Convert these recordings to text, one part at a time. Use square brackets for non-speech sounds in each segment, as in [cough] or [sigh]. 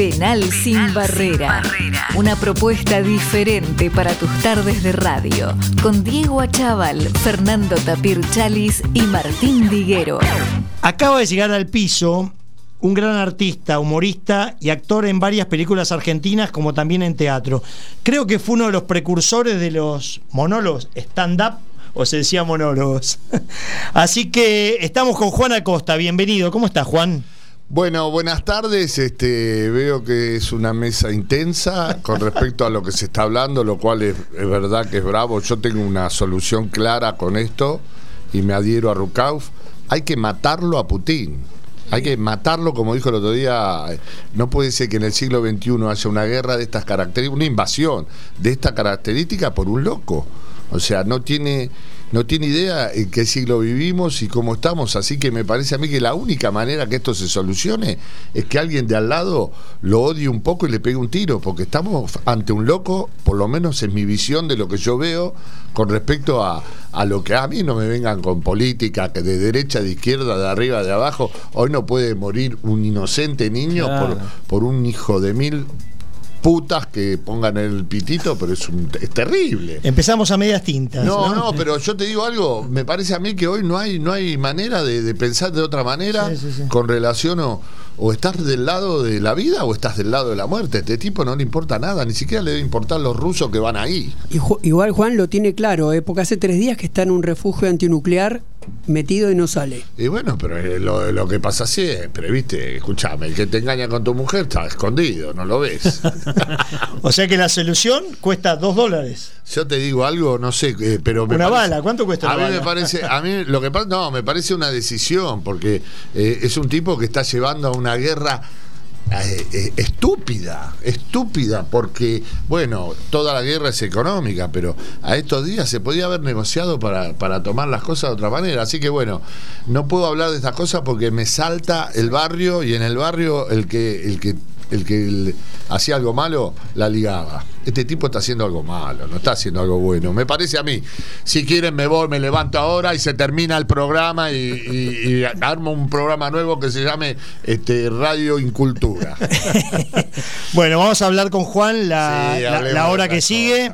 Penal, sin, barrera. Una propuesta diferente para tus tardes de radio. Con Diego Achával, Fernando Tapir Chalis y Martín Diguero. Acaba de llegar al piso un gran artista, humorista y actor en varias películas argentinas como también en teatro. Creo que fue uno de los precursores de los monólogos stand-up o se decía monólogos. [laughs] Así que estamos con Juan Acosta, bienvenido. ¿Cómo estás, Juan? Bueno, buenas tardes. Este, veo que es una mesa intensa con [laughs] respecto a lo que se está hablando, lo cual es, verdad que es bravo. Yo tengo una solución clara con esto y me adhiero a Rukauf. Hay que matarlo a Putin. Hay que matarlo, como dijo el otro día. No puede ser que en el siglo XXI haya una guerra de estas características, una invasión de esta característica por un loco. O sea, no tiene, no tiene idea en qué siglo vivimos y cómo estamos. Así que me parece a mí que la única manera que esto se solucione es que alguien de al lado lo odie un poco y le pegue un tiro, porque estamos ante un loco, por lo menos en mi visión de lo que yo veo con respecto a, a lo que a mí no me vengan con política, que de derecha, de izquierda, de arriba, de abajo. Hoy no puede morir un inocente niño por, por un hijo de mil putas que pongan el pitito, pero es, es terrible. Empezamos a medias tintas. No, no, pero yo te digo algo, me parece a mí que hoy no hay, no hay manera de, pensar de otra manera con relación o, o estás del lado de la vida o estás del lado de la muerte. Este tipo no le importa nada, ni siquiera le debe importar los rusos que van ahí. Igual Juan lo tiene claro, ¿eh? porque hace tres días que está en un refugio antinuclear metido y no sale. Y bueno, pero lo, lo que pasa siempre, ¿viste? Escúchame, el que te engaña con tu mujer está escondido, no lo ves. [laughs] o sea que la solución cuesta dos dólares. Yo te digo algo, no sé, eh, pero una bala, ¿cuánto cuesta? A mí me parece, a mí lo que pasa, no, me parece una decisión porque eh, es un tipo que está llevando a una guerra estúpida, estúpida, porque, bueno, toda la guerra es económica, pero a estos días se podía haber negociado para, para tomar las cosas de otra manera. Así que, bueno, no puedo hablar de estas cosas porque me salta el barrio y en el barrio el que, el que el que hacía algo malo, la ligaba. Este tipo está haciendo algo malo, no está haciendo algo bueno. Me parece a mí. Si quieren, me voy, me levanto ahora y se termina el programa y, armo un programa nuevo que se llame este, Radio Incultura. [laughs] bueno, vamos a hablar con Juan la, la hora que sigue.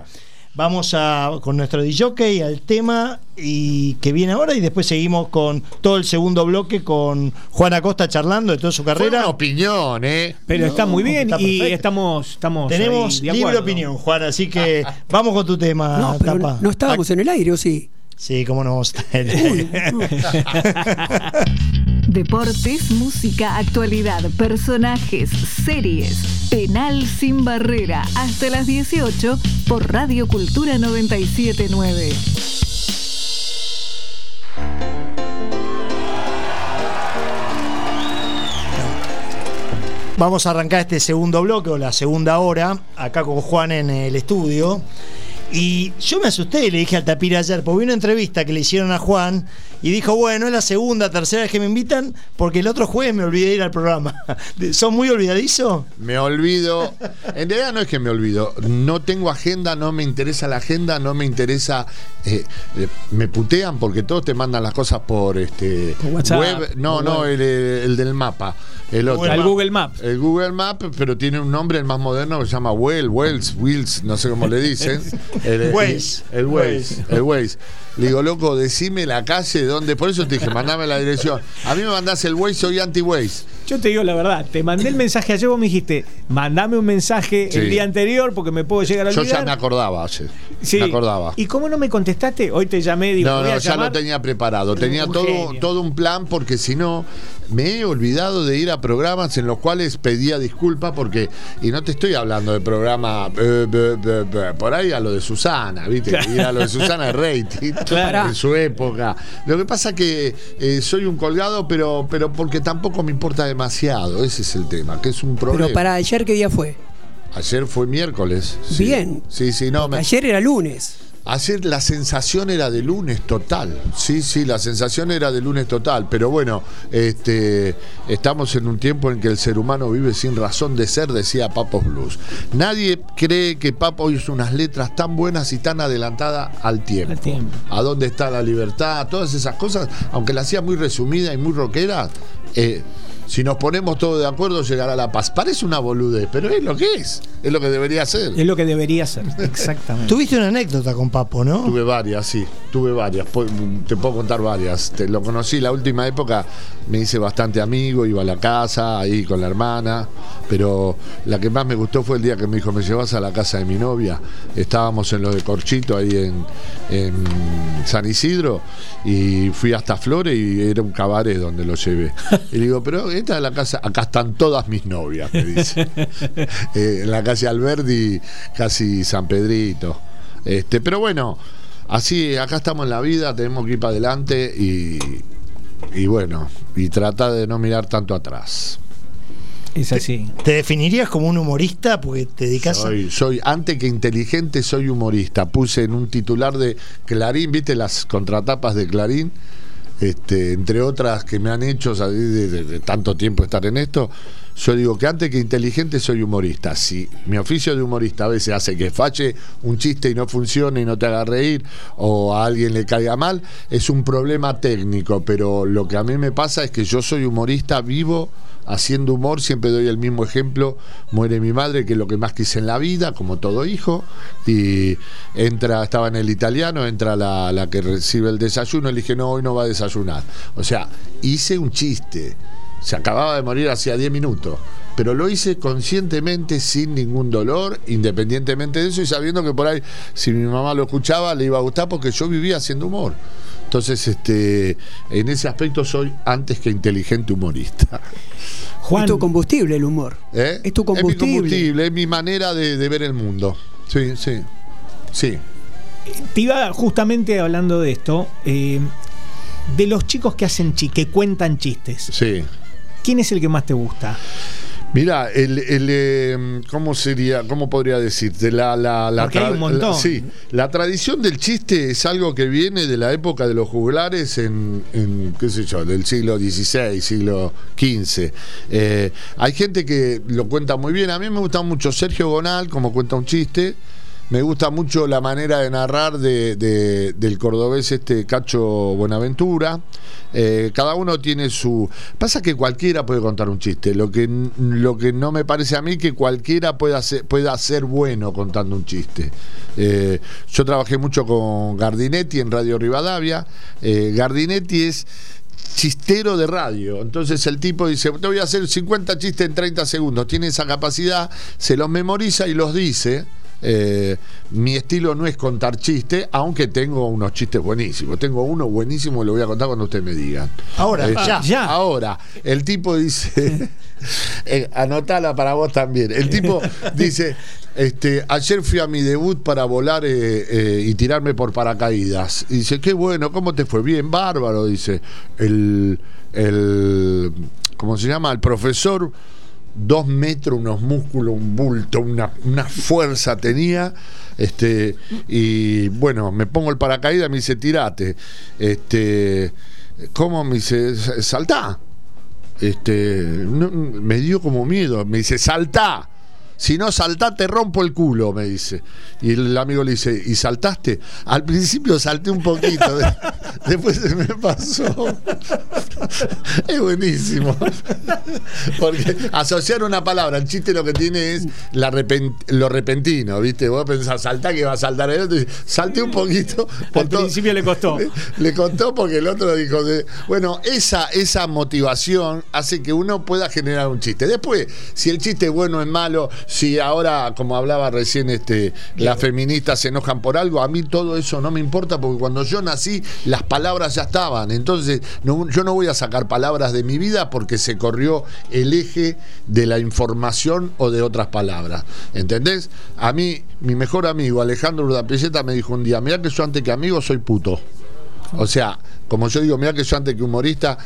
Vamos a, con nuestro DJ al tema y que viene ahora y después seguimos con todo el segundo bloque con Juan Acosta charlando de toda su carrera. Fue opinión, ¿eh? Pero está muy bien y estamos, estamos Tenemos libre opinión, Juan, así que vamos con tu tema. No, pero no estábamos en el aire, ¿o sí? Sí, cómo no [laughs] Deportes, música, actualidad, personajes, series. Penal sin barrera. Hasta las 18 por Radio Cultura 979. Vamos a arrancar este segundo bloque o la segunda hora, acá con Juan en el estudio. Y yo me asusté y le dije al tapir ayer, porque vi una entrevista que le hicieron a Juan y dijo, bueno, es la segunda, tercera vez que me invitan, porque el otro jueves me olvidé de ir al programa. [laughs] ¿Son muy olvidadizos? Me olvido. En realidad no es que me olvido. No tengo agenda, no me interesa la agenda, no me interesa. Eh, eh, me putean porque todos te mandan las cosas por este web. No, no, el, del mapa. El otro. El Google Maps. El Google Maps, pero tiene un nombre el más moderno que se llama Well, Wells, Wills, no sé cómo le dicen. [laughs] El Waze. El Waze. El Waze. Le digo, loco, decime la calle donde. Por eso te dije, mandame la dirección. A mí me mandás el Waze, soy anti-Waze. Yo te digo la verdad, te mandé el mensaje ayer, vos me dijiste, mandame un mensaje el día anterior porque me puedo llegar a olvidar. Yo ya me acordaba ayer. Sí. Me acordaba. ¿Y cómo no me contestaste? Hoy te llamé, digo, No, no, ya lo tenía preparado. Tenía todo, todo un plan porque si no, me he olvidado de ir a programas en los cuales pedía disculpas porque. Y no te estoy hablando de programa. Eh, por ahí a lo de Susana, ¿viste? Ir a lo de Susana [laughs] de rating. En su época. Lo que pasa que eh, soy un colgado, pero, pero porque tampoco me importa demasiado. Ese es el tema, que es un problema. Pero para ayer, ¿qué día fue? Ayer fue miércoles. Bien. Sí, sí, no. Ayer era lunes. Ayer la sensación era de lunes total, sí, sí, la sensación era de lunes total, pero bueno, este, estamos en un tiempo en que el ser humano vive sin razón de ser, decía Papos Blues. Nadie cree que Papo hizo unas letras tan buenas y tan adelantadas al tiempo. A dónde está la libertad, todas esas cosas, aunque la hacía muy resumida y muy rockera, eh, Si nos ponemos todos de acuerdo, llegará la paz. Parece una boludez, pero es lo que es. Es lo que debería ser. Es lo que debería ser, [laughs] exactamente. Tuviste una anécdota con Papo, ¿no? Tuve varias, sí, tuve varias. Pu- Te puedo contar varias. Te lo conocí la última época, me hice bastante amigo, iba a la casa, ahí con la hermana. Pero la que más me gustó fue el día que me dijo, me llevas a la casa de mi novia. Estábamos en lo de Corchito, ahí en, en San Isidro, y fui hasta Flores y era un cabaret donde lo llevé. [laughs] Y le digo, pero esta es la casa, acá están todas mis novias, me dice. [laughs] Eh, en la calle Alberdi, casi San Pedrito. Este, pero bueno, así acá estamos en la vida, tenemos que ir para adelante y, y bueno, y trata de no mirar tanto atrás. Es así. ¿Te definirías como un humorista porque te dedicas a... Soy, soy, antes que inteligente, soy humorista. Puse en un titular de Clarín, ¿viste las contratapas de Clarín? Este, entre otras que me han hecho de, de- de tanto tiempo estar en esto, yo digo que antes que inteligente soy humorista. Si mi oficio de humorista a veces hace que falle un chiste y no funcione y no te haga reír o a alguien le caiga mal, es un problema técnico, pero lo que a mí me pasa es que yo soy humorista vivo haciendo humor, siempre doy el mismo ejemplo, muere mi madre, que es lo que más quise en la vida, como todo hijo, y entra, estaba en el italiano, entra la, la que recibe el desayuno, le dije, no, hoy no va a desayunar. O sea, hice un chiste, se acababa de morir hacía 10 minutos, pero lo hice conscientemente, sin ningún dolor, independientemente de eso, y sabiendo que por ahí, si mi mamá lo escuchaba, le iba a gustar porque yo vivía haciendo humor. Entonces, este, en ese aspecto soy antes que inteligente humorista. Juan, Es tu combustible el humor. ¿Eh? Es tu mi combustible. combustible, es mi manera de, de ver el mundo. Sí, sí. Sí. te iba justamente hablando de esto, eh, de los chicos que hacen chi- que cuentan chistes. Sí. ¿Quién es el que más te gusta? Mira, el, el, eh, ¿cómo sería, cómo podría decirte? La, la, la Porque hay un montón. la- sí, la tradición del chiste es algo que viene de la época de los juglares en, en, qué sé yo, del siglo XVI, siglo XV. Eh, hay gente que lo cuenta muy bien. A mí me gusta mucho Sergio Gonal, como cuenta un chiste. Me gusta mucho la manera de narrar de, de- del cordobés este Cacho Buenaventura. Eh, cada uno tiene su. Pasa que cualquiera puede contar un chiste. Lo que, lo que no me parece a mí que cualquiera pueda ser, pueda ser bueno contando un chiste. Eh, yo trabajé mucho con Gardinetti en Radio Rivadavia. Eh, Gardinetti es chistero de radio. Entonces el tipo dice, te voy a hacer 50 chistes en 30 segundos. Tiene esa capacidad, se los memoriza y los dice. Eh, mi estilo no es contar chistes, aunque tengo unos chistes buenísimos. Tengo uno buenísimo y lo voy a contar cuando ustedes me digan. Ahora, Eh, ya. ya. Ahora, el tipo dice, [laughs] eh, anotala para vos también. El tipo [laughs] dice, este, ayer fui a mi debut para volar eh, eh, y tirarme por paracaídas. Y dice, qué bueno, ¿cómo te fue? Bien, bárbaro, dice. El, el ¿cómo se llama? El profesor, dos metros, unos músculos, un bulto, una, una fuerza tenía. Este, y bueno, me pongo el paracaídas, me dice, tirate. Este, ¿cómo? Me dice, saltá. Este, me dio como miedo, me dice, saltá. Si no saltá, te rompo el culo, me dice. Y el amigo le dice, ¿y saltaste? Al principio salté un poquito, de- [laughs] después se me pasó. [laughs] Es buenísimo. [laughs] Porque asociar una palabra, el chiste lo que tiene es la lo repentino, ¿viste? Vos pensás, saltá que va a saltar el otro, y salté un poquito. Al principio le costó. le, le contó porque el otro dijo, de- bueno, esa, esa motivación hace que uno pueda generar un chiste. Después, si el chiste es bueno o es malo, si ahora, como hablaba recién, este, las feministas se enojan por algo, a mí todo eso no me importa porque cuando yo nací las palabras ya estaban. Entonces, no- yo no voy a sacar palabras de mi vida porque se corrió el eje de la información o de otras palabras. ¿Entendés? A mí, mi mejor amigo Alejandro Urdapilleta me dijo un día, mira que yo antes que amigo soy puto. O sea, como yo digo, mira que yo antes que humorista,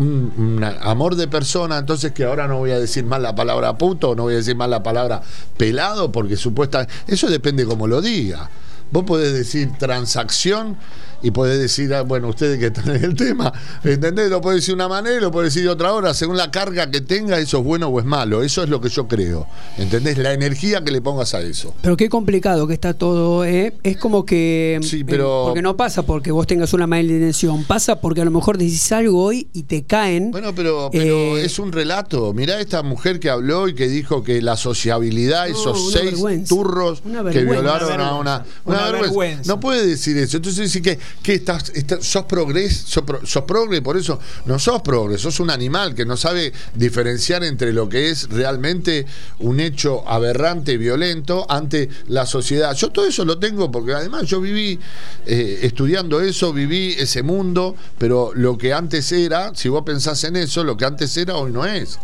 un, amor de persona, entonces que ahora no voy a decir más la palabra puto, no voy a decir más la palabra pelado, porque supuesta, eso depende como lo diga. Vos podés decir transacción y podés decir, ah, bueno, ustedes que están en el tema, ¿entendés? Lo podés decir de una manera y lo podés decir de otra hora, según la carga que tenga, eso es bueno o es malo. Eso es lo que yo creo. ¿Entendés? La energía que le pongas a eso. Pero qué complicado que está todo, ¿eh? Es como que. Sí, eh, pero- porque no pasa porque vos tengas una mala intención. Pasa porque a lo mejor decís algo hoy y te caen. Bueno, pero, pero Eh, es un relato. Mirá esta mujer que habló y que dijo que la sociabilidad, No, esos una seis vergüenza. turros que violaron a. Una, Una vergüenza. vergüenza. No puede decir eso. Entonces dice que, que estás, estás- sos progres, sos, pro- sos progre, por eso no sos progre, sos un animal que no sabe diferenciar entre lo que es realmente un hecho aberrante, violento ante la sociedad. Yo todo eso lo tengo porque además yo viví eh, estudiando eso, viví ese mundo, pero lo que antes era, si vos pensás en eso, lo que antes era hoy no es.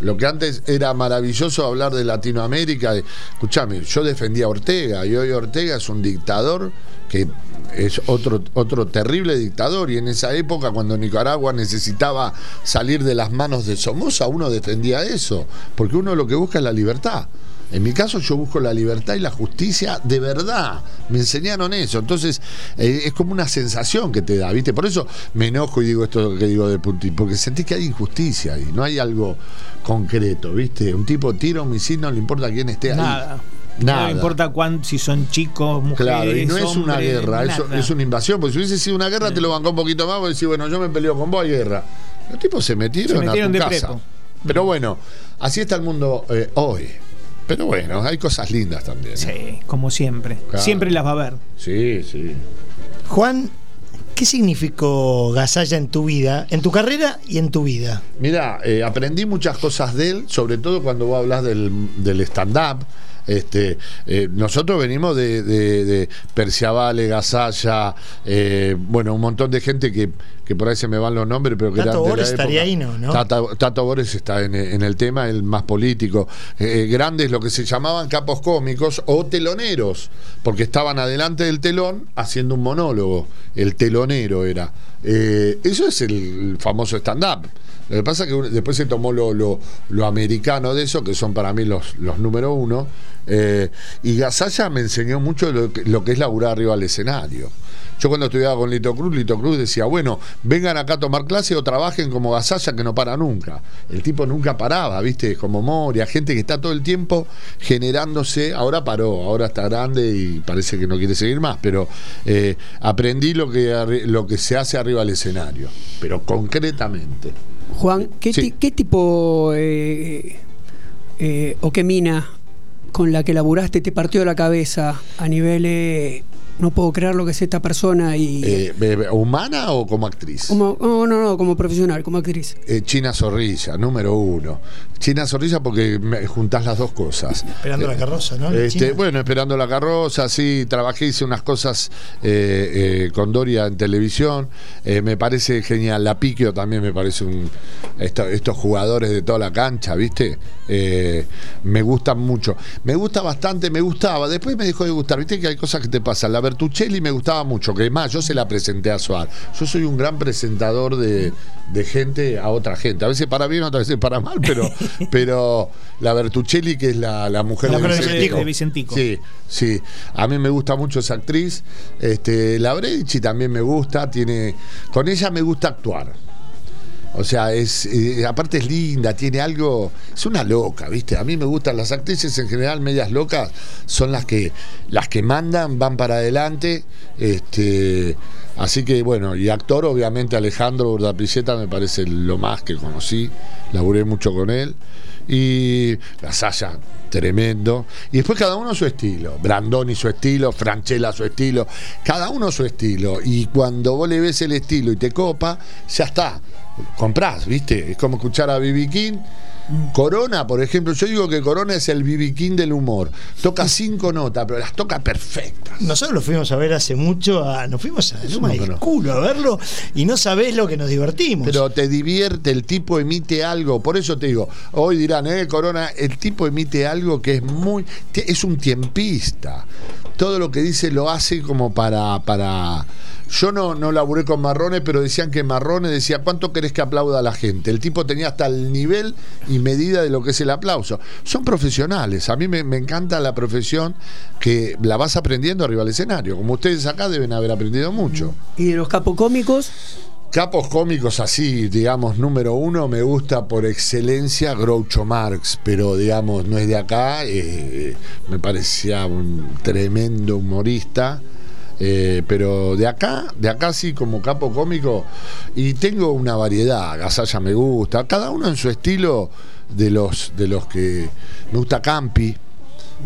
Lo que antes era maravilloso hablar de Latinoamérica, de, escúchame, yo defendía a Ortega y hoy Ortega es un dictador que es otro, otro terrible dictador y en esa época cuando Nicaragua necesitaba salir de las manos de Somoza, uno defendía eso, porque uno lo que busca es la libertad. En mi caso yo busco la libertad y la justicia de verdad. Me enseñaron eso. Entonces eh, es como una sensación que te da, ¿viste? Por eso me enojo y digo esto que digo de Puntín, porque sentí que hay injusticia y no hay algo concreto, ¿viste? Un tipo tira un misil, no le importa quién esté ahí. Nada. Nada. No importa cuán, si son chicos, mujeres. Claro, y no es una guerra, eso nada. es una invasión. Porque si hubiese sido una guerra, te lo bancó un poquito más, vos decís, bueno, yo me peleo con vos, hay guerra. Los tipos se metieron, Se metieron a tu de casa. prepo. Pero bueno, así está el mundo eh, hoy. Pero bueno, hay cosas lindas también. Sí, como siempre. Claro. Siempre las va a ver. Sí, sí. Juan, ¿qué significó Gasalla en tu vida, en tu carrera y en tu vida? Mira, eh, aprendí muchas cosas de él, sobre todo cuando vos hablas del, del stand-up. Este, eh, nosotros venimos de, de, de Perciavale, Gasalla, eh, bueno, un montón de gente que, que por ahí se me van los nombres, pero que Tato eran de la Bores época. estaría ahí, ¿no? ¿no? Tato, Tato Bores está en, en el tema, el más político. Eh, grandes, lo que se llamaban capos cómicos o teloneros, porque estaban adelante del telón haciendo un monólogo. El telonero era. Eso es el famoso stand-up. Lo que pasa es que después se tomó lo, lo- americano de eso, que son para mí los, los número uno. eh, y Gasalla me enseñó mucho lo que, es laburar arriba del escenario. Yo cuando estudiaba con Lito Cruz, Lito Cruz decía, bueno, vengan acá a tomar clase o trabajen como Gasalla que no para nunca. El tipo nunca paraba, ¿viste? Como Moria, gente que está todo el tiempo generándose, ahora paró, ahora está grande y parece que no quiere seguir más, pero eh, aprendí lo que, lo que se hace arriba del escenario, pero concretamente. Juan, ¿qué, Sí. ti- qué tipo eh, eh, o qué mina con la que laburaste te partió la cabeza a nivel eh, no puedo creer lo que es esta persona y Eh, ¿Humana o como actriz? como no, no, no, como profesional, como actriz. Eh, China Zorrilla, número uno. China Zorrilla porque me juntás las dos cosas. Esperando la carroza, ¿no? Este, bueno, esperando la carroza, sí, trabajé, hice unas cosas eh, eh, con Doria en televisión. Eh, me parece genial. La Piquio también me parece un. esto- estos jugadores de toda la cancha, ¿viste? Eh, me gustan mucho. Me gusta bastante, me gustaba. Después me dejó de gustar. ¿Viste que hay cosas que te pasan? La Bertuccelli me gustaba mucho, que es más, yo se la presenté a Suar. Yo soy un gran presentador de, de gente a otra gente. A veces para bien, otras veces para mal, pero, [laughs] pero la Bertuccelli, que es la, la mujer La de Vicentico. de Vicentico. Sí, sí. A mí me gusta mucho esa actriz. Este, la Bredici también me gusta. Tiene, con ella me gusta actuar. O sea, es eh, aparte es linda, tiene algo, es una loca, ¿viste? A mí me gustan las actrices en general medias locas, son las que las que mandan, van para adelante, este, así que bueno, y actor obviamente Alejandro Urdapilleta me parece lo más que conocí, laburé mucho con él y la Saya tremendo y después cada uno su estilo, Brandoni su estilo, Franchella su estilo, cada uno su estilo y cuando vos le ves el estilo y te copa, ya está comprás, ¿viste? Es como escuchar a. King. Corona, por ejemplo, yo digo que Corona es el. King del humor. Toca cinco notas, pero las toca perfectas. Nosotros lo fuimos a ver hace mucho, a- nos fuimos a del pero- culo a verlo y no sabés lo que nos divertimos. Pero te divierte, el tipo emite algo. Por eso te digo, hoy dirán, eh, Corona, el tipo emite algo que es muy. es un tiempista. Todo lo que dice lo hace como para. para Yo no, no laburé con Marrones, pero decían que Marrones decía, ¿cuánto querés que aplauda a la gente? El tipo tenía hasta el nivel y medida de lo que es el aplauso. Son profesionales. A mí me, me encanta la profesión que la vas aprendiendo arriba del escenario. Como ustedes acá deben haber aprendido mucho. Y de los capocómicos, Capos cómicos así, digamos, número uno, me gusta por excelencia Groucho Marx, pero digamos, no es de acá, eh, me parecía un tremendo humorista. Eh, pero de acá, de acá sí como capo cómico, y tengo una variedad, Gasalla me gusta, cada uno en su estilo de los, de los que me gusta Campi,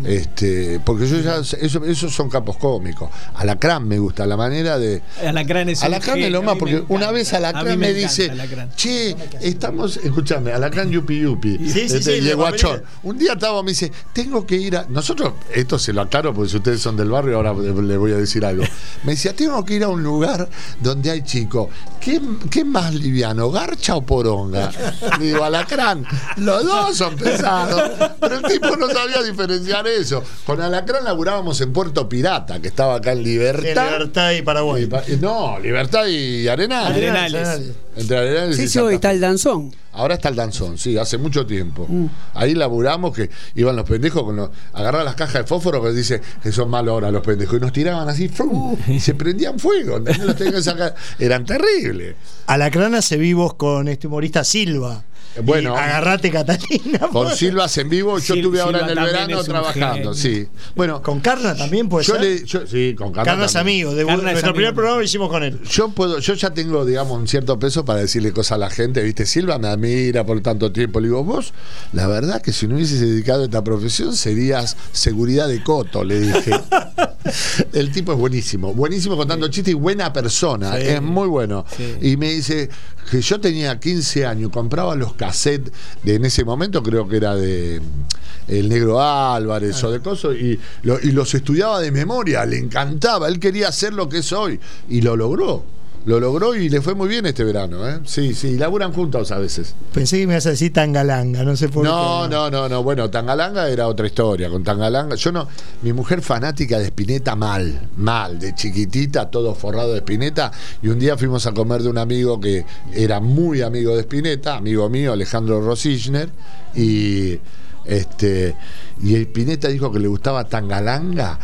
este, porque yo ya, eso, esos son capos cómicos. Alacrán me gusta, la manera de, Alacrán es Alacrán es lo más, porque una vez Alacrán me, dice, Alacrán. che, estamos, escúchame, Alacrán Yupi Yupi, Sí, sí, este, sí, guachón. familia. Un día estaba, me dice, tengo que ir a. Nosotros, esto se lo aclaro porque si ustedes son del barrio, ahora le voy a decir algo. Me decía, tengo que ir a un lugar donde hay chicos. ¿Qué, qué más liviano, garcha o poronga? Le digo, Alacrán, los dos son pesados. Pero el tipo no sabía diferenciar eso. Con Alacrán laburábamos en Puerto Pirata, que estaba acá en En Libertad. Libertad y Paraguay. Y pa- No, Libertad y Arenales. Arenales. Entre Arenales sí, y sí, hoy está el danzón. Ahora está el danzón, sí, hace mucho tiempo. Ahí laburamos que iban los pendejos con los, agarraban las cajas de fósforo que dice que son malos ahora los pendejos y nos tiraban así, ¡frum! y se prendían fuego. Los tenían que sacar. Eran terribles. Alacrán hace vivos con este humorista Silva. Bueno. Y agarrate Catalina. Con Silvas en vivo, yo Sil- estuve ahora en el verano trabajando, sí. Bueno, Con Carna también puede yo ser. le, yo- sí, con Carla Carna es también. amigo. De, Carna es nuestro amigo. primer programa lo hicimos con él. Yo puedo, yo ya tengo, digamos, un cierto peso para decirle cosas a la gente, viste, Silva me admira por tanto tiempo. Le digo, vos, la verdad que si no hubieses dedicado a esta profesión serías seguridad de coto, le dije. [laughs] El tipo es buenísimo, buenísimo contando chistes y buena persona, Sí. es muy bueno. Sí. Y me dice que yo tenía 15 años, compraba los cassettes de en ese momento, creo que era de mm, El Negro Álvarez o de cosas, y, lo- y los estudiaba de memoria, le encantaba, él quería hacer lo que es hoy, y lo logró. Lo logró y le fue muy bien este verano, ¿eh? Sí, sí, laburan juntos a veces. Pensé que me ibas a decir Tangalanga, no sé por No, qué. no, no, no. Bueno, Tangalanga era otra historia. Con Tangalanga, yo no. Mi mujer fanática de Spinetta, mal, mal. De chiquitita, todo forrado de Spinetta. Y un día fuimos a comer de un amigo que era muy amigo de Spinetta, amigo mío, Alejandro Rosichner. Y este. Y Spinetta dijo que le gustaba Tangalanga.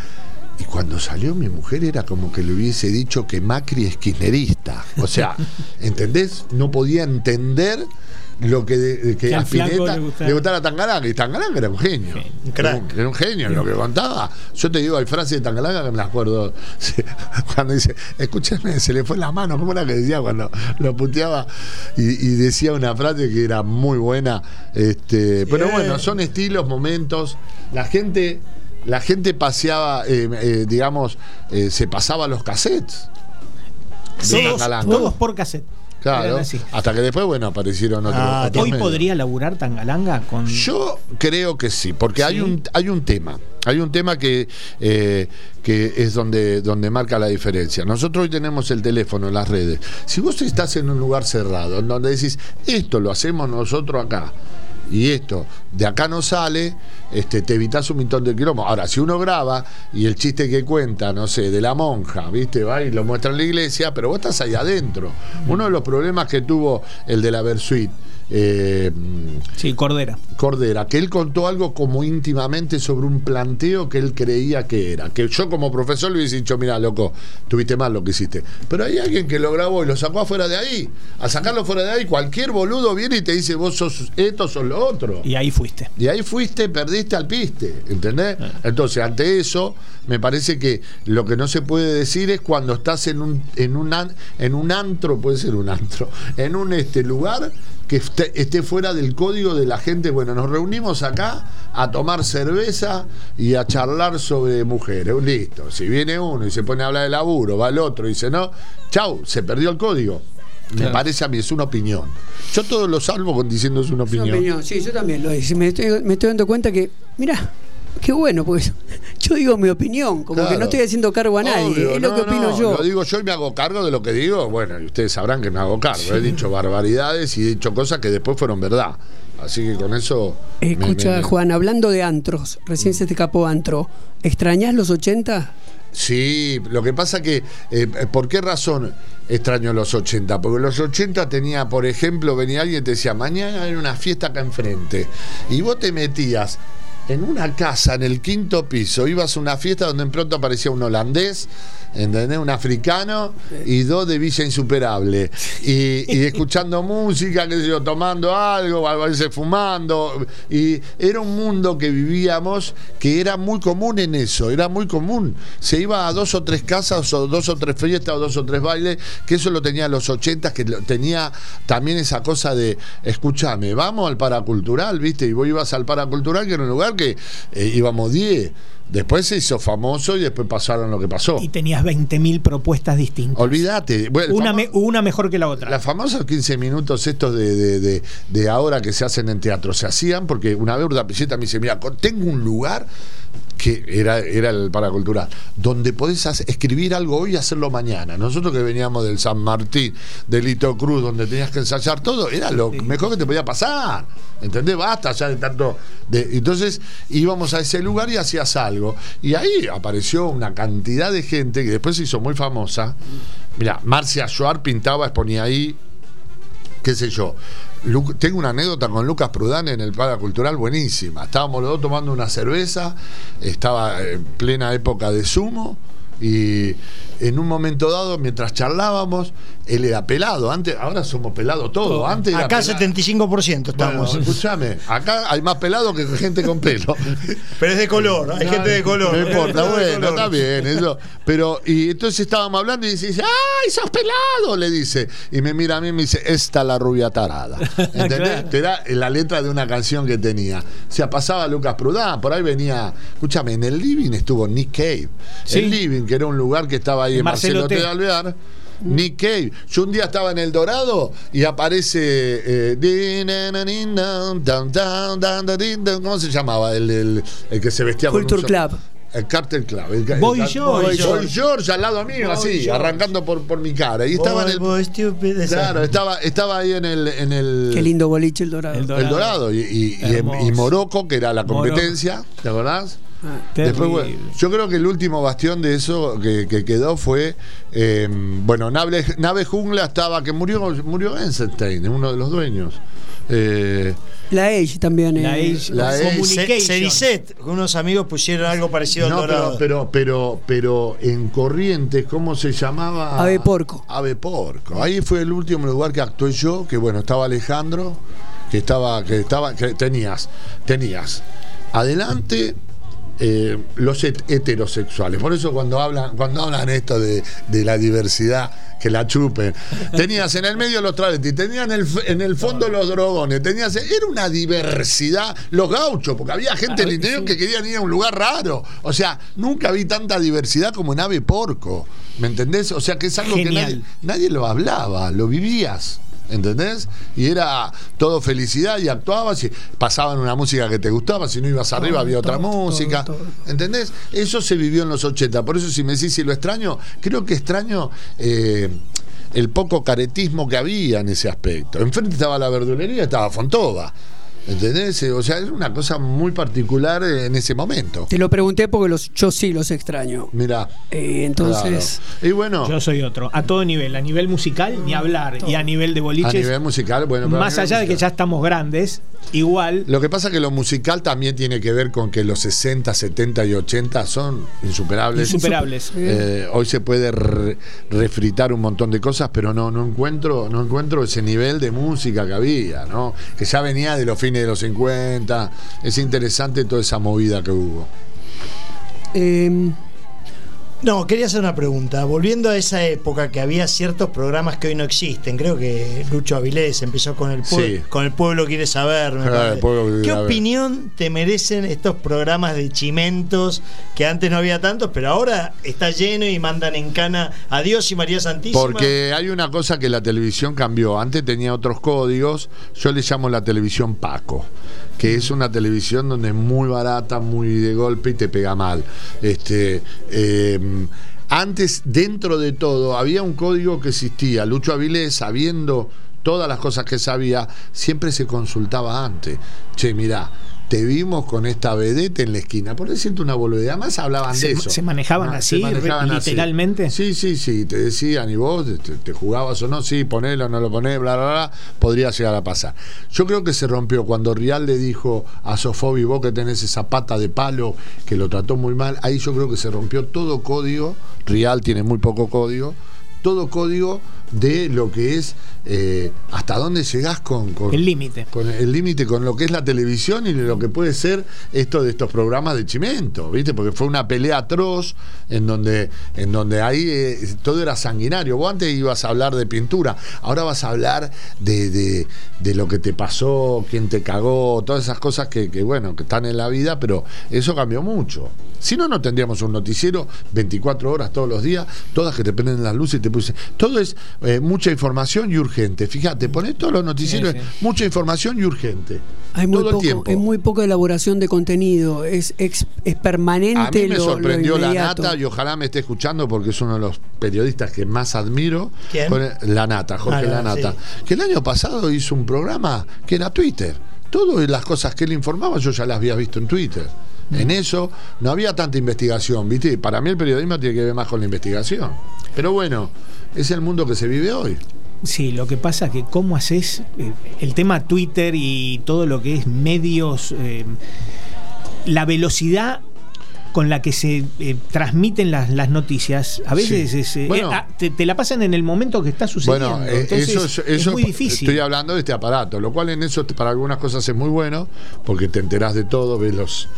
Y cuando salió mi mujer era como que le hubiese dicho que Macri es kirchnerista. O sea, [laughs] ¿entendés? No podía entender lo que, de- que Que a Spinetta le gustara. le gustara Tangalanga. Y Tangalanga era un genio. Un crack. Era un, genio en lo que contaba. Yo te digo, hay frases de Tangalanga que me las acuerdo. [laughs] Cuando dice, escúchame, se le fue la mano. ¿Cómo era que decía cuando lo puteaba? Y, y decía una frase que era muy buena. Este, pero bueno, son estilos, momentos. La gente. La gente paseaba, eh, eh, digamos, eh, se pasaba los cassettes. Sí. Todos por cassette. Claro, hasta que después, bueno, aparecieron otros. Ah, otros Hoy medios. podría laburar Tangalanga con. Yo creo que sí, porque hay un hay un tema, hay un tema que eh, que es donde donde marca la diferencia. Nosotros hoy tenemos el teléfono en las redes. Si vos estás en un lugar cerrado, en donde decís esto lo hacemos nosotros acá y esto de acá no sale, este, te evitas un montón de kilómetros. Ahora, si uno graba y el chiste que cuenta, no sé, de la monja, ¿viste? Va y lo muestra en la iglesia, pero vos estás ahí adentro. Uno de los problemas que tuvo el de la Versuit, eh, Sí, Cordera. Cordera, que él contó algo como íntimamente sobre un planteo que él creía que era. Que yo como profesor le hubiese dicho, mira, loco, tuviste mal lo que hiciste. Pero hay alguien que lo grabó y lo sacó afuera de ahí. Al sacarlo fuera de ahí, cualquier boludo viene y te dice, vos sos esto, sos lo otro. Y ahí fuiste. Y ahí fuiste, perdiste al piste, ¿entendés? Entonces, ante eso, me parece que lo que no se puede decir es cuando estás en un, en un, an- en un antro, puede ser un antro, en un este lugar que esté, esté fuera del código de la gente. Bueno, nos reunimos acá a tomar cerveza y a charlar sobre mujeres. Listo. Si viene uno y se pone a hablar de laburo, va el otro y dice no, chau, se perdió el código. Me parece a mí, es una opinión. Yo todo lo salvo con diciendo es una Es una opinión. opinión, Sí, yo también lo hice. Me estoy, me estoy dando cuenta que, mirá, qué bueno, pues yo digo mi opinión, como que no estoy haciendo cargo a nadie, Obvio, es lo no, que opino no, yo. Lo digo yo y me hago cargo de lo que digo. Bueno, y ustedes sabrán que me hago cargo. He dicho barbaridades y he dicho cosas que después fueron verdad. Así que con eso. Escucha, me- me- Juan, hablando de antros, recién se te escapó antro. ¿Extrañás los 80? Sí, lo que pasa que, eh, ¿por qué razón extraño los 80? Porque los 80 tenía, por ejemplo, venía alguien y te decía, mañana hay una fiesta acá enfrente. Y vos te metías en una casa en el quinto piso, ibas a una fiesta donde en pronto aparecía un holandés, ¿entendés? Un africano y dos de Villa Insuperable. Y, escuchando [laughs] música, qué yo, tomando algo, a veces fumando. Y era un mundo que vivíamos que era muy común en eso, era muy común. Se iba a dos o tres casas, o dos o tres fiestas, o dos o tres bailes, que eso lo tenía los 80, que tenía también esa cosa de, escúchame, vamos al paracultural, ¿viste? Y vos ibas al paracultural, que era un lugar que eh, íbamos 10. Después se hizo famoso y después pasaron lo que pasó. Y tenías 20.000 propuestas distintas. Olvídate. Bueno, Una, me- una mejor que la otra. Los famosos 15 minutos estos de, de- de- de ahora que se hacen en teatro se hacían porque una vez Urda Pilleta me dice, mira, tengo un lugar que era, era el paracultural, donde podés hacer- escribir algo hoy y hacerlo mañana. Nosotros que veníamos del San Martín, del Lito Cruz, donde tenías que ensayar todo, era lo mejor que te podía pasar. ¿Entendés? Basta ya de tanto. De, entonces íbamos a ese lugar y hacías algo. Y ahí apareció una cantidad de gente que después se hizo muy famosa. Mira, Marcia Schwartz pintaba, exponía ahí, qué sé yo. Tengo una anécdota con Lucas Prudán en el Paracultural buenísima. Estábamos los dos tomando una cerveza, estaba en plena época de sumo. Y en un momento dado, mientras charlábamos, él era pelado. Antes, ahora somos pelados todos. Antes Acá pelado. 75% estamos. Bueno, escúchame, acá hay más pelado que gente con pelo. [laughs] Pero es de color, hay gente de color. No importa, bueno, está bien. Eso. Pero, y entonces estábamos hablando y dice, ¡ay, sos pelado! Le dice. Y me mira a mí y me dice, esta la rubia tarada. [laughs] ¿Entendés? Claro. Era la letra de una canción que tenía. O sea, pasaba Lucas Prudán, por ahí venía. Escúchame, en el living estuvo Nick Cave. Sí. El living, que era un lugar que estaba ahí en Marcelo Marcelo T. Alvear. Nick Cave. Yo un día estaba en El Dorado y aparece. eh. ¿Cómo se llamaba? El, el- el que se vestía con un Culture so- Club. El Cartel Club. El, Boy el- George. Boy George. George al lado mío, Boy así, George. arrancando por, por mi cara. Y estaba en el. boy, stupid, esa. Claro, estaba, estaba ahí en el. En el Qué lindo boliche el dorado. El el Dorado. Y, y- y, Morocco, que era la Morocco. competencia, ¿te acordás? Después, Terrible. bueno, yo creo que el último bastión de eso que, que quedó fue, eh, bueno, Nave, Nave Jungla estaba, que murió, murió Einstein, uno de los dueños. Eh, La Age también. La eh, Age La Age. Communication. Cericet, unos amigos pusieron algo parecido no, al pero, dorado. pero, pero, pero en Corrientes, ¿cómo se llamaba? Ave Porco. Ave Porco. Ahí fue el último lugar que actué yo, que bueno, estaba Alejandro, que estaba, que estaba, que tenías, tenías adelante eh, los het- heterosexuales. Por eso cuando hablan, cuando hablan esto de, de la diversidad, que la chupen. Tenías en el medio los travestis, tenías en el, en el fondo los drogones, tenías. Era una diversidad, los gauchos, porque había gente del interior que querían ir a un lugar raro. O sea, nunca vi tanta diversidad como en Ave Porco. ¿Me entendés? O sea, que es algo que nadie, nadie lo hablaba, lo vivías. ¿Entendés? Y era todo felicidad y actuabas y pasaban una música que te gustaba, si no ibas arriba había otra todo, música. todo. ¿Entendés? Eso se vivió en los 80. Por eso si me decís si lo extraño, creo que extraño eh, el poco caretismo que había en ese aspecto. Enfrente estaba la verdulería, estaba Fontova. ¿Entendés? Eh, O sea, era una cosa muy particular eh, en ese momento. Te lo pregunté porque los, yo sí los extraño. Mira. Eh, entonces, Y bueno, Yo soy otro. A todo nivel. A nivel musical, ni hablar. Y a nivel de a boliches. nivel musical, bueno. pero a más allá de que ya estamos grandes, igual. Lo que pasa es que lo musical también tiene que ver con que los 60, 70 y 80 son insuperables. Insuperables. Eh, hoy se puede re- refritar un montón de cosas, pero no, no encuentro, no encuentro ese nivel de música que había, ¿no? Que ya venía de los fines de los 50. Es interesante toda esa movida que hubo. eh, No, quería hacer una pregunta. Volviendo a esa época que había ciertos programas que hoy no existen, creo que Lucho Avilés empezó con el, Sí. con el pueblo quiere saber. me Ah, el pueblo ¿Qué opinión te merecen estos programas de chimentos que antes no había tantos, pero ahora está lleno y mandan en cana a Dios y María Santísima? Porque hay una cosa que la televisión cambió. Antes tenía otros códigos. Yo le llamo la televisión Paco, que es una televisión donde es muy barata, muy de golpe y te pega mal. Este. eh, antes, dentro de todo, había un código que existía. Lucho Avilés, sabiendo todas las cosas que sabía, siempre se consultaba antes. Che, mirá, te vimos con esta vedette en la esquina. Por decirte una boludez. Además hablaban Se- de eso. se manejaban Ah, así, literalmente. Sí, sí, sí. Te decían, y vos te, te jugabas o no, sí, ponelo, no lo ponés, bla, bla, bla. Podría llegar a pasar. Yo creo que se rompió cuando Rial le dijo a Sofobi, vos que tenés esa pata de palo, que lo trató muy mal. Ahí yo creo que se rompió todo código. Rial tiene muy poco código. Todo código de lo que es eh, hasta dónde llegás con, con- El límite. con el límite con lo que es la televisión y lo que puede ser esto de estos programas de chimento, ¿viste? Porque fue una pelea atroz en donde, en donde ahí eh, todo era sanguinario. Vos antes ibas a hablar de pintura, ahora vas a hablar de, de- de lo que te pasó, quién te cagó, todas esas cosas que, que, bueno, que están en la vida, pero eso cambió mucho. Si no, no tendríamos un noticiero 24 horas todos los días, todas que te prenden las luces y te puse. Todo es eh, mucha información y urgente. Fíjate, pones todos los noticieros, Sí, sí. mucha información y urgente. Hay muy, todo el poco, tiempo. hay muy poca elaboración de contenido, es, es, es permanente. A mí me lo- lo sorprendió la nata y ojalá me esté escuchando porque es uno de los periodistas que más admiro. ¿Quién? Con el- La nata, Jorge Ah, La nata. sí. Que el año pasado hizo un programa que era Twitter. Todas las cosas que él informaba yo ya las había visto en Twitter. Mm. En eso no había tanta investigación, ¿viste? Para mí el periodismo tiene que ver más con la investigación. Pero bueno, es el mundo que se vive hoy. Sí, lo que pasa es que cómo haces eh, el tema Twitter y todo lo que es medios, eh, la velocidad con la que se eh, transmiten las, las noticias, a veces Sí. es, eh, Bueno. eh, ah, te, te la pasan en el momento que está sucediendo. Bueno, eh, Entonces, eso, es- muy difícil. Estoy hablando de este aparato, lo cual en eso para algunas cosas es muy bueno, porque te enterás de todo, ves los,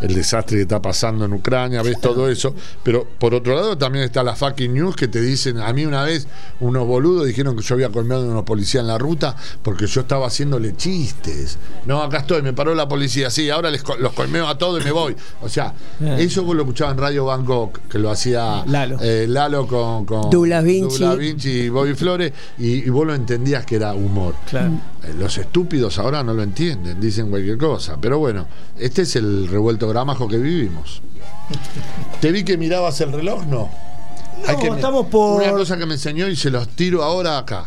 el desastre que está pasando en Ucrania, ves todo eso. Pero por otro lado también está la fucking news que te dicen, a mí una vez unos boludos dijeron que yo había colmeado a unos policías en la ruta porque yo estaba haciéndole chistes. No, acá estoy, me paró la policía, sí, ahora les, los colmeo a todos y me voy. O sea. Eso vos lo escuchabas en Radio Bangkok, que lo hacía Lalo. eh, Lalo con, con Douglas Vinci. Douglas Vinci y Bobby Flores, y, y vos lo entendías que era humor. Claro. Eh, Los estúpidos ahora no lo entienden, dicen cualquier cosa. Pero bueno, este es el revuelto gramajo que vivimos. ¿Te vi que mirabas el reloj? No. No, estamos por- Una cosa que me enseñó y se los tiro ahora acá.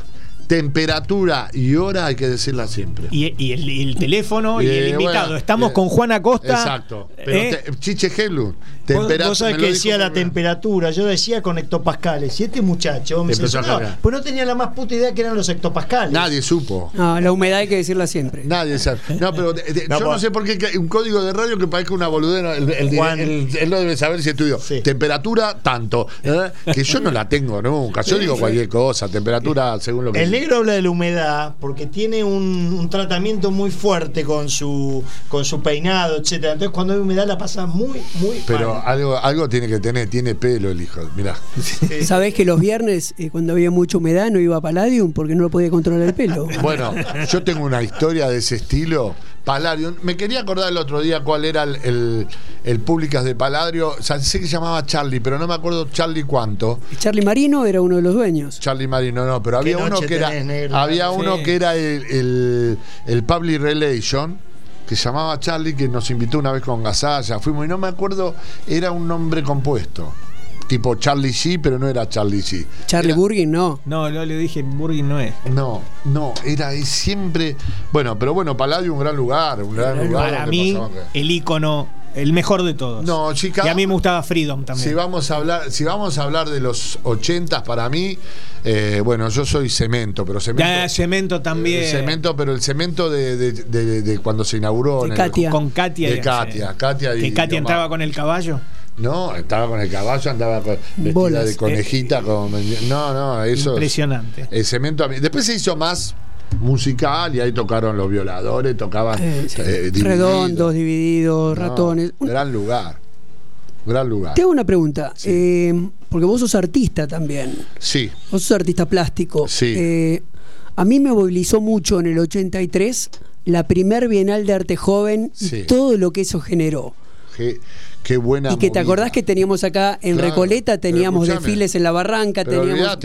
Temperatura y hora hay que decirla siempre. Y, y el, y el teléfono y, Y, el invitado. bueno, Estamos eh, con Juan Acosta. Exacto. Pero ¿eh? te- Chiche Helun, Vos, temperatura. vos sabés que decía la temperatura, yo decía con hectopascales. Y este muchacho me Te empezó a censuraba, cargar. pues no tenía la más puta idea que eran los hectopascales. Nadie supo. No, la humedad hay que decirla siempre. Nadie sabe. No, pero de- de- [laughs] No, yo no sé por qué un código de radio que parezca una boludera. El, el- Juan. el- él lo debe saber si estudió. Sí. Temperatura, tanto. ¿eh? Que yo no la tengo nunca. Yo digo cualquier cosa. Temperatura según lo que. El negro habla de la humedad porque tiene un, un tratamiento muy fuerte con su con su peinado, etcétera. Entonces cuando hay humedad la pasa muy, muy Pero mal. algo, algo tiene que tener. Tiene pelo el hijo. Mirá. [laughs] ¿Sabés que los viernes, eh, cuando había mucha humedad, no iba a Palladium porque no lo podía controlar el pelo? Bueno, yo tengo una historia de ese estilo. Palladium. Me quería acordar el otro día cuál era el, el, el Públicas de Palladio. O sea, sé que se llamaba Charlie, pero no me acuerdo Charlie cuánto. Charlie Marino era uno de los dueños. Charlie Marino, no, pero había ¿Qué uno que era. negro? había Sí. uno que era el, el, el Public Relation, que se llamaba Charlie, que nos invitó una vez con Gasalla. Fuimos y no me acuerdo, era un nombre compuesto. Tipo Charlie G, pero no era Charlie G. Charlie Era- Burgin, no. No, no le dije, Burgin no es. No, no, era siempre. Bueno, pero bueno, Palladio un gran lugar, un gran lugar. Para donde mí, el ícono, el mejor de todos. No, chica. Y a mí me gustaba Freedom también. Si vamos a hablar, si vamos a hablar de los ochentas para mí, eh, bueno, yo soy cemento, pero cemento. Ya, Cemento también. El cemento, pero el cemento de, de- de- de cuando se inauguró. De en el-. Con Katia. De sí. Katia, Katia y- Que Katia y entraba con el caballo. No, estaba con el caballo, andaba con, vestida Bolas. de conejita. con- no, no, eso. es- Impresionante. El cemento a mí. Después se hizo más musical y ahí tocaron los violadores, tocaban Eh, sí. eh. Redondos, divididos, No, ratones. Gran lugar. Gran lugar. Te hago una pregunta, eh, porque vos sos artista también. Sí, Vos sos artista plástico. Sí. Eh, a mí me movilizó mucho en el 83 la primer Bienal de Arte Joven y todo lo que eso generó. Qué, buena Y que te acordás que teníamos acá en Claro, Recoleta, teníamos desfiles en la barranca, Pero teníamos.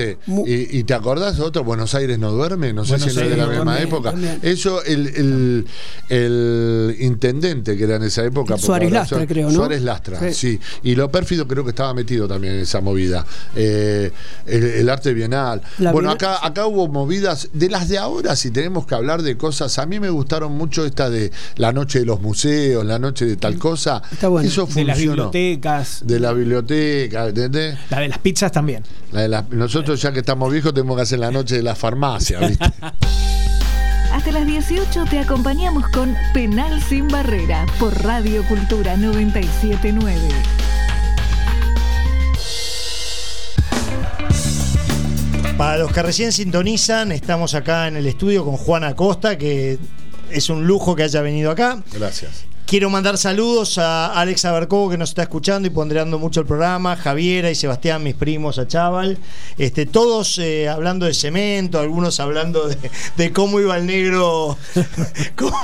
¿Y, y te acordás otro? Buenos Aires no duerme, no sé Buenos si no es de la misma también, época. también. Eso, el, el, el intendente que era en esa época. Suárez Lastra, creo, ¿no? Suárez Lastra, sí. Sí. Y lo pérfido creo que estaba metido también en esa movida. Eh, el, el arte bienal. La bueno, acá, acá hubo movidas de las de ahora, si tenemos que hablar de cosas. A mí me gustaron mucho esta de la noche de los museos, la noche de tal cosa. Está bueno. Eso De las bibliotecas, De la biblioteca, ¿entendés? la de las pizzas también. La de las- nosotros ya que estamos viejos tenemos que hacer la noche de la farmacia, ¿viste? [laughs] Hasta las 18 te acompañamos con Penal sin Barrera por Radio Cultura 979. Para los que recién sintonizan, estamos acá en el estudio con Juan Acosta, que es un lujo que haya venido acá. Gracias. Quiero mandar saludos a Alex Abercovo que nos está escuchando y ponderando mucho el programa, Javiera y Sebastián, mis primos, a Chaval, este, todos eh, hablando de cemento, algunos hablando de, de cómo iba el negro, [laughs] cómo,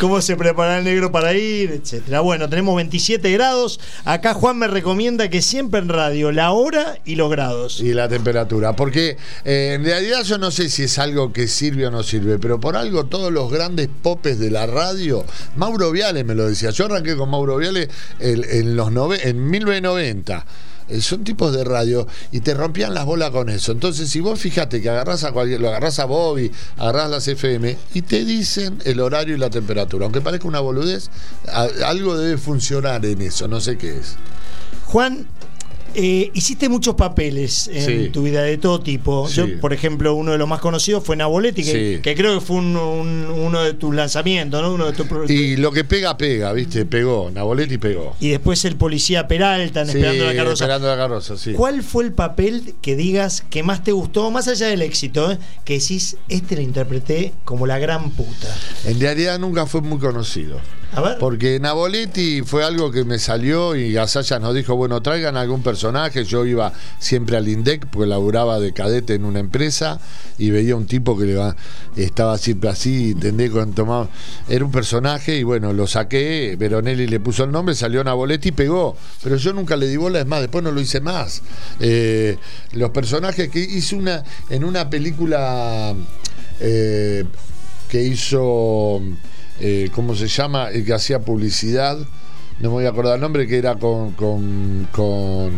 cómo se preparaba el negro para ir, etcétera. Bueno, tenemos 27 grados. Acá Juan me recomienda que siempre en radio la hora y los grados. Y la temperatura, porque eh, en realidad yo no sé si es algo que sirve o no sirve, pero por algo todos los grandes popes de la radio, Mauro Viale me lo decía, yo arranqué con Mauro Viale en, los nove- en 1990. Eh, Son tipos de radio y te rompían las bolas con eso. Entonces, si vos fijate que agarrás a cualquier, lo agarrás a Bobby, agarrás las FM y te dicen el horario y la temperatura. Aunque parezca una boludez, algo debe funcionar en eso, no sé qué es. Juan, eh, hiciste muchos papeles en Sí. tu vida de todo tipo. Sí. Yo, por ejemplo, uno de los más conocidos fue Naboletti, que, Sí. que creo que fue un- un- uno de tus lanzamientos, ¿no? Uno de tus Y lo que pega, pega, ¿viste? Pegó, Naboletti pegó. y después el policía Peralta, en Esperando la Carroza. Esperando la carroza, sí. ¿Cuál fue el papel que digas que más te gustó, más allá del éxito, eh? que decís, este lo interpreté como la gran puta? En realidad nunca fue muy conocido. Porque Naboletti fue algo que me salió y Gasalla nos dijo, bueno, traigan algún personaje. Yo iba siempre al INDEC porque laburaba de cadete en una empresa y veía un tipo que estaba siempre así, ¿entendés? Cuando tomaba, era un personaje y bueno, lo saqué, Veronelli le puso el nombre, salió Naboletti y pegó. Pero yo nunca le di bola, es más, después no lo hice más. Eh, los personajes que hice una, en una película eh, que hizo, eh, ¿cómo se llama? El que hacía publicidad. No me voy a acordar el nombre, que era con, con, con-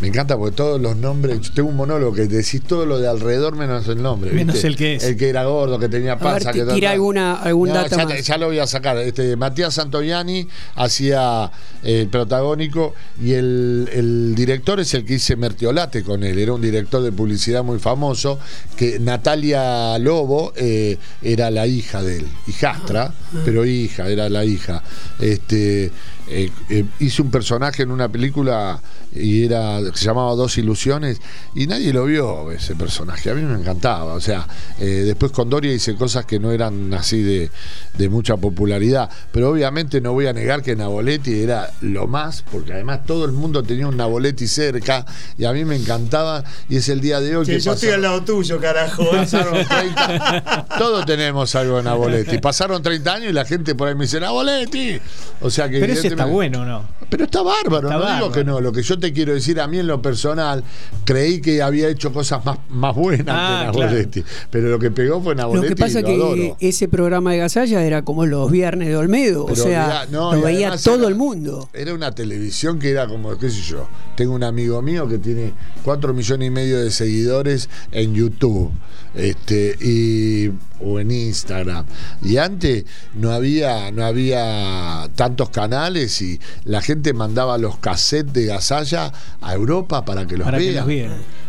Me encanta porque todos los nombres. Tengo un monólogo que decís todo lo de alrededor menos el nombre. Menos ¿viste? el que es. El que era gordo, que tenía A ver, panza. que tira alguna, algún No, dato ya, más. ya lo voy a sacar. Este, Matías Santoyani hacía eh, el protagónico y el, el director es el que hice Mertiolate con él. Era un director de publicidad muy famoso. Que Natalia Lobo eh, era la hija de él, hijastra, pero hija, era la hija. Este, eh, eh, hice un personaje en una película y era se llamaba Dos Ilusiones y nadie lo vio ese personaje. A mí me encantaba. O sea, eh, después con Doria hice cosas que no eran así de, de mucha popularidad. Pero obviamente no voy a negar que Naboletti era lo más, porque además todo el mundo tenía un Naboletti cerca y a mí me encantaba. Y es el día de hoy Sí, que yo estoy pasaron- al lado tuyo, carajo. Pasaron 30. Todos tenemos algo de Naboletti. Pasaron 30 años y la gente por ahí me dice Naboletti. O sea que Pero está bueno, ¿no? pero está bárbaro, Está no digo que no. Lo que yo te quiero decir a mí en lo personal, creí que había hecho cosas más, más buenas Ah, que Naboletti. Pero lo que pegó fue Lo Naboletti. que pasa y lo que adoro. ese programa de Gasalla era como los viernes de Olmedo, Pero o sea, no, lo veía todo era- el mundo. Era una televisión que era como, qué sé yo. Tengo un amigo mío que tiene 4 millones y medio de seguidores en YouTube este, y, o en Instagram. Y antes no había, no había tantos canales y la gente mandaba los cassettes de Gasalla a Europa para que los Para que los.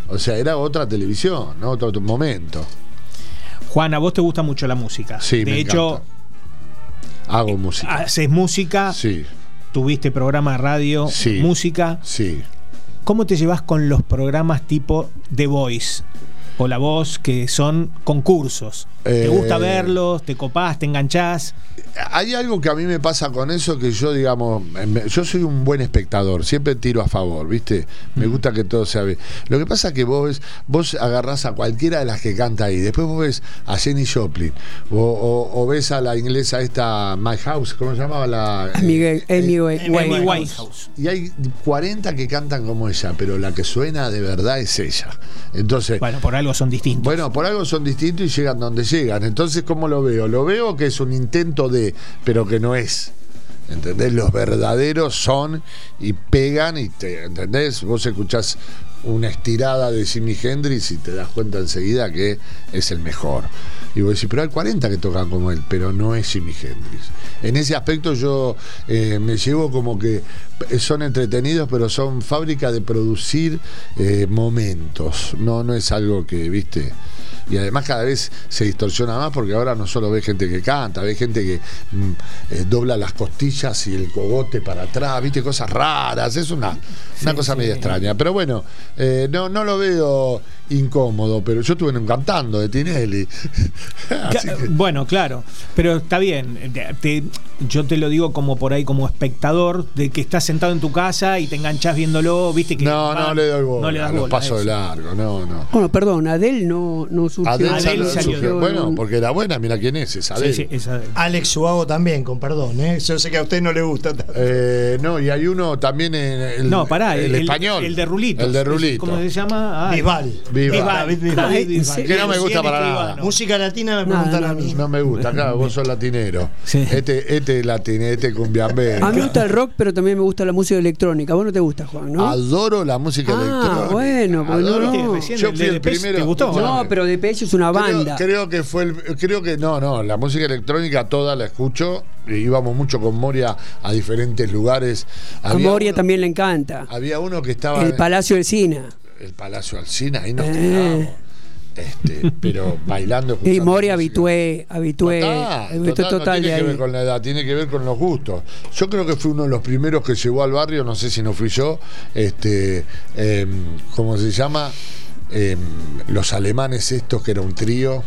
O sea, era otra televisión, ¿no? otro, otro momento. Juan, a vos te gusta mucho la música. Sí, de me hecho, encanta. Hago música. haces música, Sí, tuviste programa de radio, Sí. música. sí. ¿Cómo te llevas con los programas tipo The Voice? O la voz, que son concursos. ¿Te Eh, gusta verlos? ¿Te copás? ¿Te enganchás? Hay algo que a mí me pasa con eso que yo, digamos, me- yo soy un buen espectador, siempre tiro a favor, ¿viste? Me Mm. gusta que todo sea bien. Lo que pasa es que vos ves, vos agarrás a cualquiera de las que canta ahí, después vos ves a Jenny Joplin, o, o- o ves a la inglesa esta, My House, ¿cómo se llamaba la? Eh, Amy, eh, Amy Winehouse. Winehouse. y hay 40 que cantan como ella, pero la que suena de verdad es ella. Entonces, Bueno, por algo son distintos. bueno, por algo son distintos y llegan donde llegan. Entonces, ¿cómo lo veo? Lo veo que es un intento de, pero que no es. ¿Entendés? Los verdaderos son y pegan y te, ¿entendés? Vos escuchás una estirada de Jimi Hendrix y te das cuenta enseguida que es el mejor. Y vos decís, pero hay 40 que tocan como él, pero no es Jimi Hendrix. En ese aspecto yo eh, me llevo como que son entretenidos, pero son fábrica de producir eh, momentos. No, no es algo que, viste. Y además cada vez se distorsiona más porque ahora no solo ve gente que canta, ve gente que mm, eh, dobla las costillas y el cogote para atrás, viste, cosas raras. Es una, una cosa media extraña. Pero bueno, eh, no, no lo veo incómodo, pero yo estuve cantando de Tinelli. [laughs] Que- Bueno, claro, pero está bien. Te- yo te lo digo como por ahí, como espectador, de que estás sentado en tu casa y te enganchás viéndolo, viste que. no, no le doy bola. No le das bola paso de largo, no, no. Bueno, perdón, Adele no, no surgió. Adele Adele salió- salió surgió- en Bueno, porque era buena, mira quién es, es Adele. Sí, sí, esa- Alex Suago también, con perdón, ¿eh? Yo sé que a usted no le gusta tanto. Eh, no, y hay uno también en el, no, pará, el, español. El de Rulito. El de Rulito. ¿Cómo se llama? Ah, Bisbal. David ¿En Bisbal. serio? Que no me gusta para nada. Música latina me No, preguntan a mí. No me gusta, claro, vos sos latinero. Sí. Este, este latino, este cumbiambero. A mí me gusta el rock, pero también me gusta la música electrónica. ¿A vos no te gusta, Juan, no? Adoro la música Ah, electrónica. bueno, pues Adoro. no. Viste, recién Yo el fui de el Depeche, primero. ¿Te gustó? No, pero Depeche es una banda. creo que fue el, creo que no, no, la música electrónica toda la escucho. y Íbamos mucho con Moria a diferentes lugares. A Había Moria uno- también le encanta. Había uno que estaba El Palacio del Cine. el Palacio Alcina, ahí nos Eh. quedábamos. Este, pero [laughs] bailando Y música. habitué, habitué. Total, habitué total, no total tiene de que ver con la edad, tiene que ver con los gustos. Yo creo que fui uno de los primeros que llegó al barrio, no sé si no fui yo, este, em, ¿cómo se llama? Em, los alemanes estos, que era un trío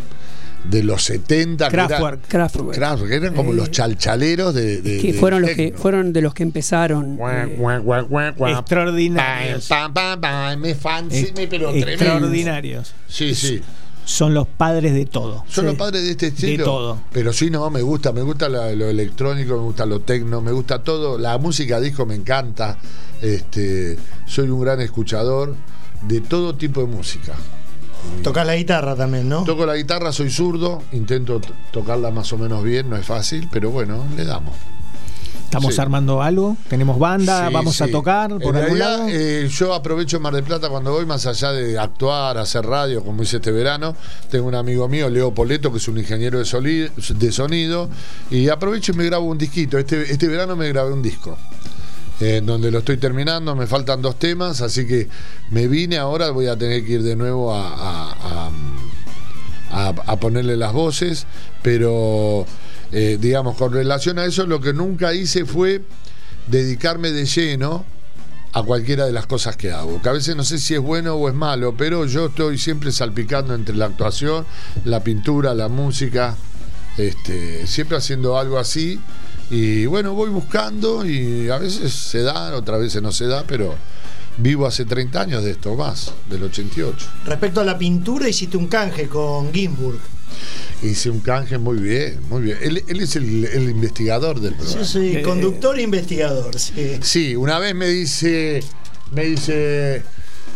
de los 70. que era- Kraftwerk. Kraftwerk. Kraftwerk, que eran como los chalchaleros de... de- que fueron los que fueron de los que empezaron. Eh. Extraordinarios. Pam, pam, pam, me fancy, Ex- me pero tremendo. extraordinarios. Sí, sí. Son los padres de todo. Son Sí. los padres de este estilo. todo. Pero sí, no, me gusta, me gusta la- lo electrónico, me gusta lo tecno, me gusta todo. La música disco me encanta. Este, soy un gran escuchador de todo tipo de música. Tocas la guitarra también, ¿no? Toco la guitarra, soy zurdo, intento tocarla más o menos bien, no es fácil, pero bueno, le damos. Estamos Sí. armando algo, tenemos banda, Sí, vamos a tocar por En algún realidad, lado. eh, yo aprovecho Mar del Plata cuando voy, más allá de actuar, hacer radio, como hice este verano. Tengo un amigo mío, Leo Poleto, que es un ingeniero de, soli- de sonido, y aprovecho y me grabo un disquito. Este, este verano me grabé un disco. Eh, donde lo estoy terminando, me faltan dos temas, así que me vine ahora, voy a tener que ir de nuevo a ponerle las voces, pero eh, digamos, con relación a eso, lo que nunca hice fue dedicarme de lleno a cualquiera de las cosas que hago. Que a veces no sé si es bueno o es malo, pero yo estoy siempre salpicando entre la actuación, la pintura, la música, este, siempre haciendo algo así. Y bueno, voy buscando y a veces se da, otras veces no se da, pero vivo hace 30 años de esto, más, del 88. Respecto a la pintura, hiciste un canje con Ginsburg. Hice un canje muy bien, muy bien. Él, él es el, el investigador del programa. Sí, sí, Eh, conductor e investigador, sí. Sí, una vez me dice, me dice,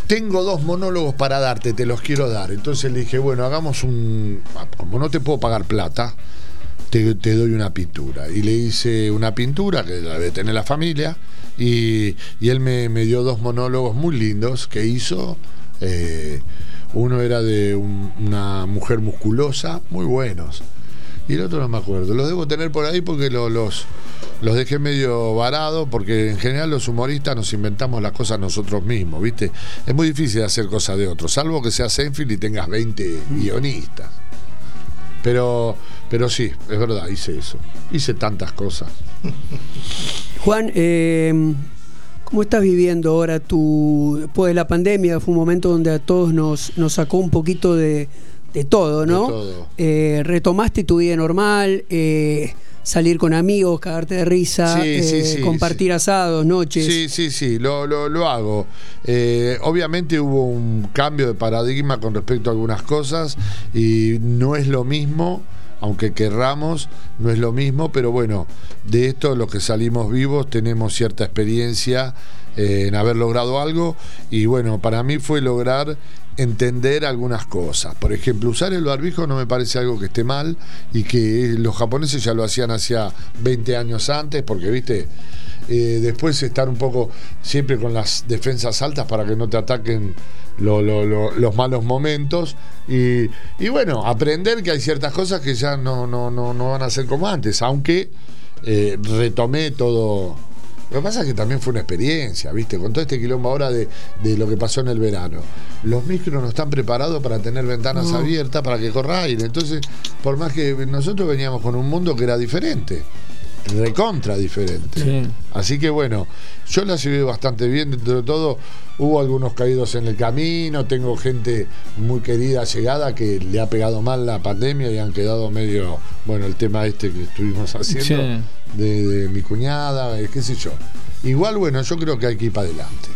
tengo dos monólogos para darte, te los quiero dar. Entonces le dije, bueno, hagamos un, como no te puedo pagar plata, te, doy una pintura. Y le hice una pintura que la debe tener la familia y, él me, dio dos monólogos muy lindos que hizo. eh, uno era de un- una mujer musculosa, muy buenos. Y el otro no me acuerdo. Los debo tener por ahí porque lo- los, los dejé medio varados, porque en general los humoristas nos inventamos las cosas nosotros mismos, ¿viste? Es muy difícil hacer cosas de otros, salvo que seas Enfield y tengas 20 guionistas. Pero, pero sí, es verdad, hice eso. Hice tantas cosas. [laughs] Juan, eh, ¿Cómo estás viviendo ahora tu, después de la pandemia? Fue un momento donde a todos nos, nos sacó un poquito de, de todo, ¿no? De todo. Eh, retomaste tu vida normal, eh, salir con amigos, cagarte de risa, Sí, eh, sí, compartir asados, noches. Sí, sí, sí, lo, lo, lo hago. Obviamente hubo un cambio de paradigma con respecto a algunas cosas y no es lo mismo, aunque querramos, no es lo mismo, pero bueno, de esto los que salimos vivos tenemos cierta experiencia eh, en haber logrado algo y bueno, para mí fue lograr entender algunas cosas. Por ejemplo, usar el barbijo no me parece algo que esté mal y que los japoneses ya lo hacían hacía 20 años antes, porque viste, eh, después estar un poco siempre con las defensas altas para que no te ataquen lo- lo- lo- los malos momentos y, y bueno, aprender que hay ciertas cosas que ya no, no, no, no van a ser como antes, aunque eh, retomé todo. Lo que pasa es que también fue una experiencia, ¿viste? Con todo este quilombo ahora de, de lo que pasó en el verano. Los micros no están preparados para tener ventanas No. abiertas, para que corra aire. Entonces, por más que nosotros veníamos con un mundo que era diferente, recontra diferente. Sí. Así que bueno, yo la llevé bastante bien dentro de todo. Hubo algunos caídos en el camino, tengo gente muy querida, llegada, que le ha pegado mal la pandemia y han quedado medio, bueno, el tema este que estuvimos haciendo, Sí. De, de mi cuñada, eh, qué sé yo. Igual, bueno, yo creo que hay que ir para adelante.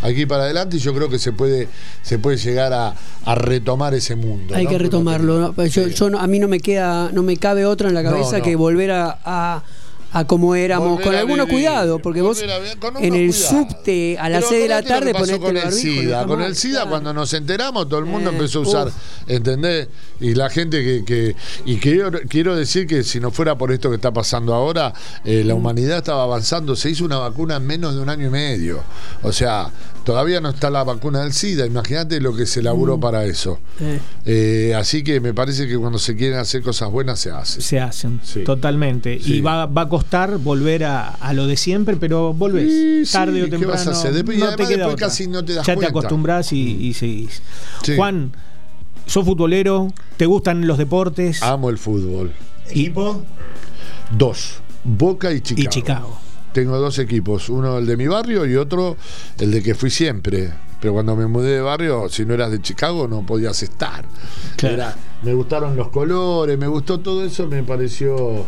Hay que ir para adelante y yo creo que se puede, se puede llegar a, a retomar ese mundo. Hay ¿no? que retomarlo. ¿no? Pues Yo, Sí. yo no- a mí no me queda, no me cabe otra en la cabeza que volver a, a, a como éramos, Volver con algunos cuidados, porque vos en el subte a las Pero 6 de la tarde ponete con el el SIDA, con el SIDA claro. cuando nos enteramos todo el mundo Eh, empezó a usar, uf. ¿entendés? Y la gente que, que y quiero, quiero decir que si no fuera por esto que está pasando ahora, eh, Mm. la humanidad estaba avanzando, se hizo una vacuna en menos de un año y medio. O sea, todavía no está la vacuna del SIDA, imagínate lo que se laburó para eso. Eh. Así que me parece que cuando se quieren hacer cosas buenas se hace. Se hacen, Sí. totalmente. Sí. Y va, va a costar volver a, a lo de siempre, pero volvés. Sí, sí, Tarde o ¿qué temprano. vas a hacer? Después- no te queda después otra. casi no te das ya cuenta. te acostumbras y, y seguís. Sí. Juan, sos futbolero, te gustan los deportes Amo el fútbol. Equipo. Dos, Boca y Chicago. y Chicago. Tengo dos equipos, uno el de mi barrio y otro el de que fui siempre. Pero cuando me mudé de barrio, si no eras de Chicago, no podías estar. Claro. Era- me gustaron los colores, me gustó todo eso, me pareció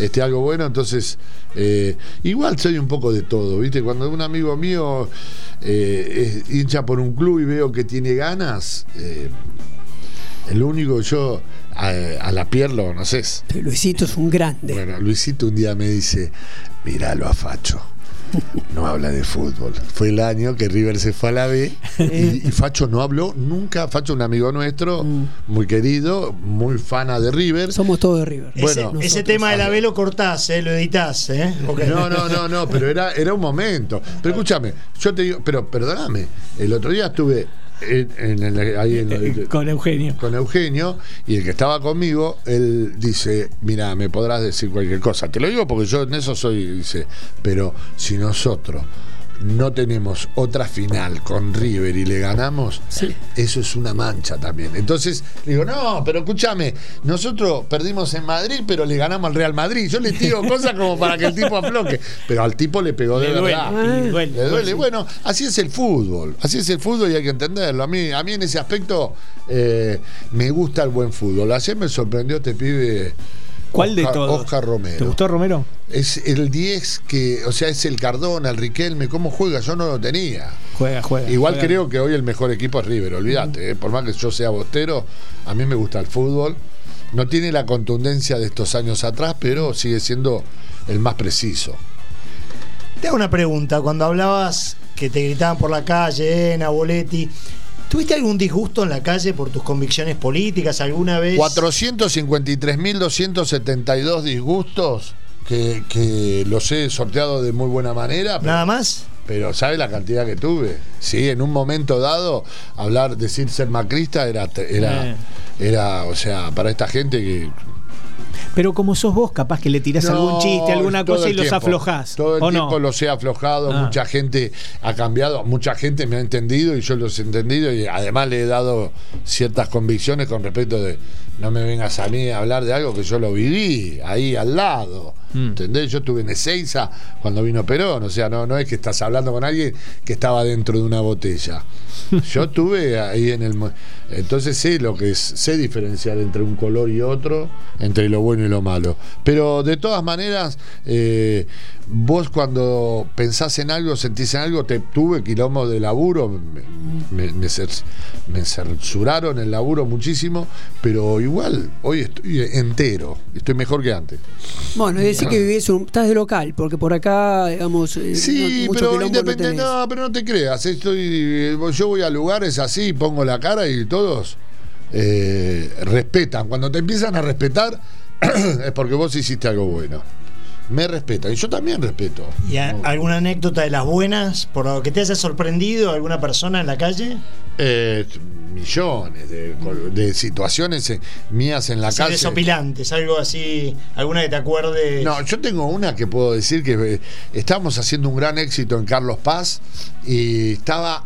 este, algo bueno. Entonces, eh, igual soy un poco de todo, ¿viste? Cuando un amigo mío eh, es hincha por un club y veo que tiene ganas, eh, el único yo a, a la piel lo conoces. Pero Luisito es un grande. Bueno, Luisito un día me dice, míralo a Facho. [laughs] No habla de fútbol. Fue el año que River se fue a la B y, y Facho no habló nunca. Facho, un amigo nuestro, Mm. muy querido, muy fana de River. Somos todos de River. Ese, Bueno, ese tema de la B lo cortás, eh, lo editás, ¿eh? No, no, no, no, pero era, era un momento. Pero escúchame, yo te digo, pero perdóname, el otro día estuve en, en el- ahí en el- [laughs] Con Eugenio. con Eugenio y el que estaba conmigo, él dice, mira, me podrás decir cualquier cosa. Te lo digo porque yo en eso soy, dice, pero si nosotros no tenemos otra final con River y le ganamos, Sí. eso es una mancha también. Entonces, digo, no, pero escúchame, nosotros perdimos en Madrid, pero le ganamos al Real Madrid. Yo le tiro [laughs] cosas como para que el tipo afloque, pero al tipo le pegó de Le duele, verdad. duele. Le duele. Bueno, así es el fútbol. Así es el fútbol y hay que entenderlo. A mí, a mí en ese aspecto eh, me gusta el buen fútbol. Ayer me sorprendió este pibe. ¿Cuál de todos? Oscar Romero. ¿Te gustó Romero? Es el 10 que, o sea, es el Cardona, el Riquelme. ¿Cómo juega? Yo no lo tenía. Juega, juega. Igual juega. creo que hoy el mejor equipo es River, olvídate. eh. Por más que yo sea bostero, a mí me gusta el fútbol. No tiene la contundencia de estos años atrás, pero sigue siendo el más preciso. Te hago una pregunta. Cuando hablabas que te gritaban por la calle, Ena, Boletti, ¿tuviste algún disgusto en la calle por tus convicciones políticas alguna vez? 453.272 disgustos que, que los he sorteado de muy buena manera. pero- ¿Nada más? Pero ¿sabe la cantidad que tuve? Sí, en un momento dado, hablar, decir ser macrista era, era, Eh. era, o sea, para esta gente que... Pero como sos vos, capaz que le tirás No, algún chiste, alguna cosa y los tiempo. aflojás. Todo el ¿O tiempo no? los he aflojado, Ah. mucha gente ha cambiado, mucha gente me ha entendido y yo los he entendido y además le he dado ciertas convicciones con respecto de no me vengas a mí a hablar de algo que yo lo viví ahí al lado. Mm. ¿Entendés? Yo estuve en Ezeiza cuando vino Perón, o sea, no, no es que estás hablando con alguien que estaba dentro de una botella. [laughs] Yo estuve ahí en el... Entonces sé lo que es, sé diferenciar entre un color y otro, entre lo bueno y lo malo. Pero de todas maneras, eh, vos cuando pensás en algo, sentís en algo, te tuve quilombo de laburo, me, me- me censuraron el laburo muchísimo, pero igual, hoy estoy entero, estoy mejor que antes. Bueno, es decir que vivís un, estás de local, porque por acá, digamos, eh, Sí, no- pero no independiente, no, pero no te creas, estoy, yo voy a lugares así, pongo la cara y todos eh, respetan. Cuando te empiezan a respetar [clears throat] es porque vos hiciste algo bueno. Me respetan y yo también respeto. ¿Y a- alguna anécdota de las buenas por lo que te haya sorprendido alguna persona en la calle? Eh, millones de, de situaciones eh, mías en la Así calle. desopilantes, algo así, alguna que te acuerdes. No, yo tengo una que puedo decir que estábamos haciendo un gran éxito en Carlos Paz y estaba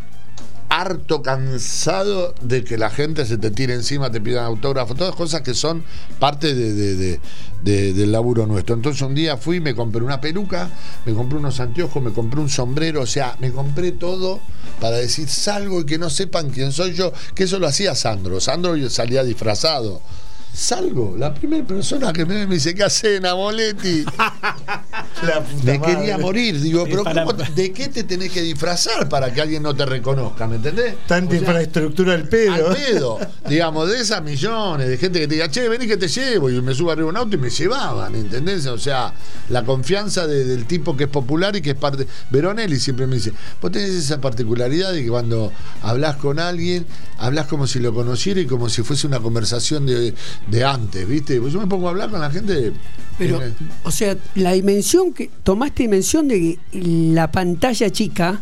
harto cansado de que la gente se te tire encima, te pidan autógrafo, todas cosas que son parte de- del laburo nuestro. Entonces un día fui, me compré una peluca, me compré unos anteojos, me compré un sombrero, o sea, me compré todo para decir salgo y que no sepan quién soy yo, que eso lo hacía Sandro. Sandro salía disfrazado. Salgo, la primera persona que me, ve me dice, ¿qué haces, Namoletti? [laughs] Me madre. quería morir. Digo, pero para- ¿cómo- ¿de qué te tenés que disfrazar para que alguien no te reconozca? ¿Me entendés? Tanta infraestructura del pedo. al pedo. Digamos, de esas millones de gente que te diga, che, vení que te llevo. Y me subo arriba un auto y me llevaban, ¿entendés? O sea, la confianza de- del tipo que es popular y que es parte. Veronelli siempre me dice, vos tenés esa particularidad de que cuando hablas con alguien, hablas como si lo conociera y como si fuese una conversación de, de antes, ¿viste? Pues yo me pongo a hablar con la gente. Pero, me- o sea, la dimensión que. Tomaste dimensión de que la pantalla chica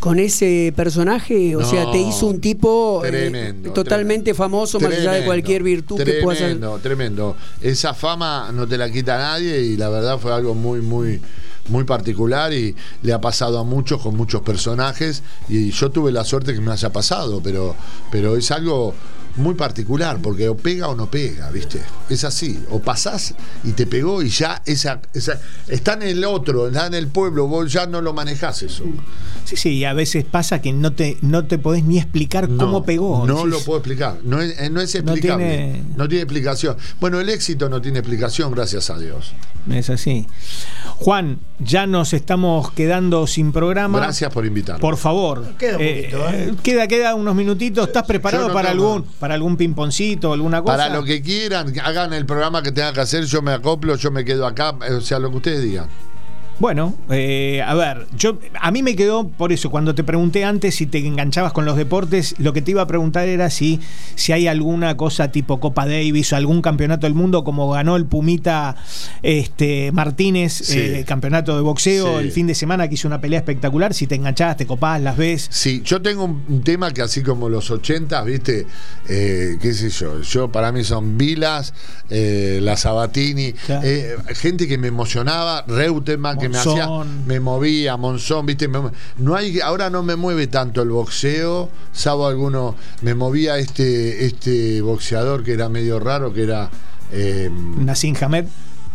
con ese personaje, o sea, te hizo un tipo eh, Tremendo, totalmente tremendo. famoso, más allá de cualquier virtud que pueda hacer. Tremendo, tremendo. Esa fama no te la quita nadie y la verdad fue algo muy, muy, muy particular y le ha pasado a muchos con muchos personajes y yo tuve la suerte que me haya pasado, pero, pero es algo muy particular porque o pega o no pega, ¿viste? Es así, o pasás y te pegó y ya esa, esa está en el otro, está en el pueblo, vos ya no lo manejás eso. Sí, sí, y a veces pasa que no te, no te podés ni explicar cómo pegó. No lo puedo explicar. No es, eh, no es No explicable. tiene- No tiene explicación. Bueno, el éxito no tiene explicación, gracias a Dios. Es así. Juan, ya nos estamos quedando sin programa. Gracias por invitarme. Por favor. Queda un poquito, ¿eh? Queda, queda unos minutitos. ¿Estás preparado no para tengo algún, para algún pimponcito, alguna cosa? Para lo que quieran, hagan el programa que tengan que hacer, yo me acoplo, yo me quedo acá, o sea, lo que ustedes digan. Bueno, eh, a ver, yo a mí me quedó por eso cuando te pregunté antes si te enganchabas con los deportes, lo que te iba a preguntar era si si hay alguna cosa tipo Copa Davis o algún campeonato del mundo como ganó el Pumita este Martínez, Sí. eh, campeonato de boxeo Sí. el fin de semana que hizo una pelea espectacular, si te enganchabas, te copás, las ves. Sí, yo tengo un, tema que así como los 80, ¿viste? Eh, ¿Qué sé yo? Yo para mí son Vilas, la Sabatini, Claro. gente que me emocionaba, Reutemann que me hacía, me movía, Monzón, ¿viste? Me- no hay, ahora no me mueve tanto el boxeo, salvo alguno, me movía este, este boxeador que era medio raro, que era... eh, Nassim Hamed,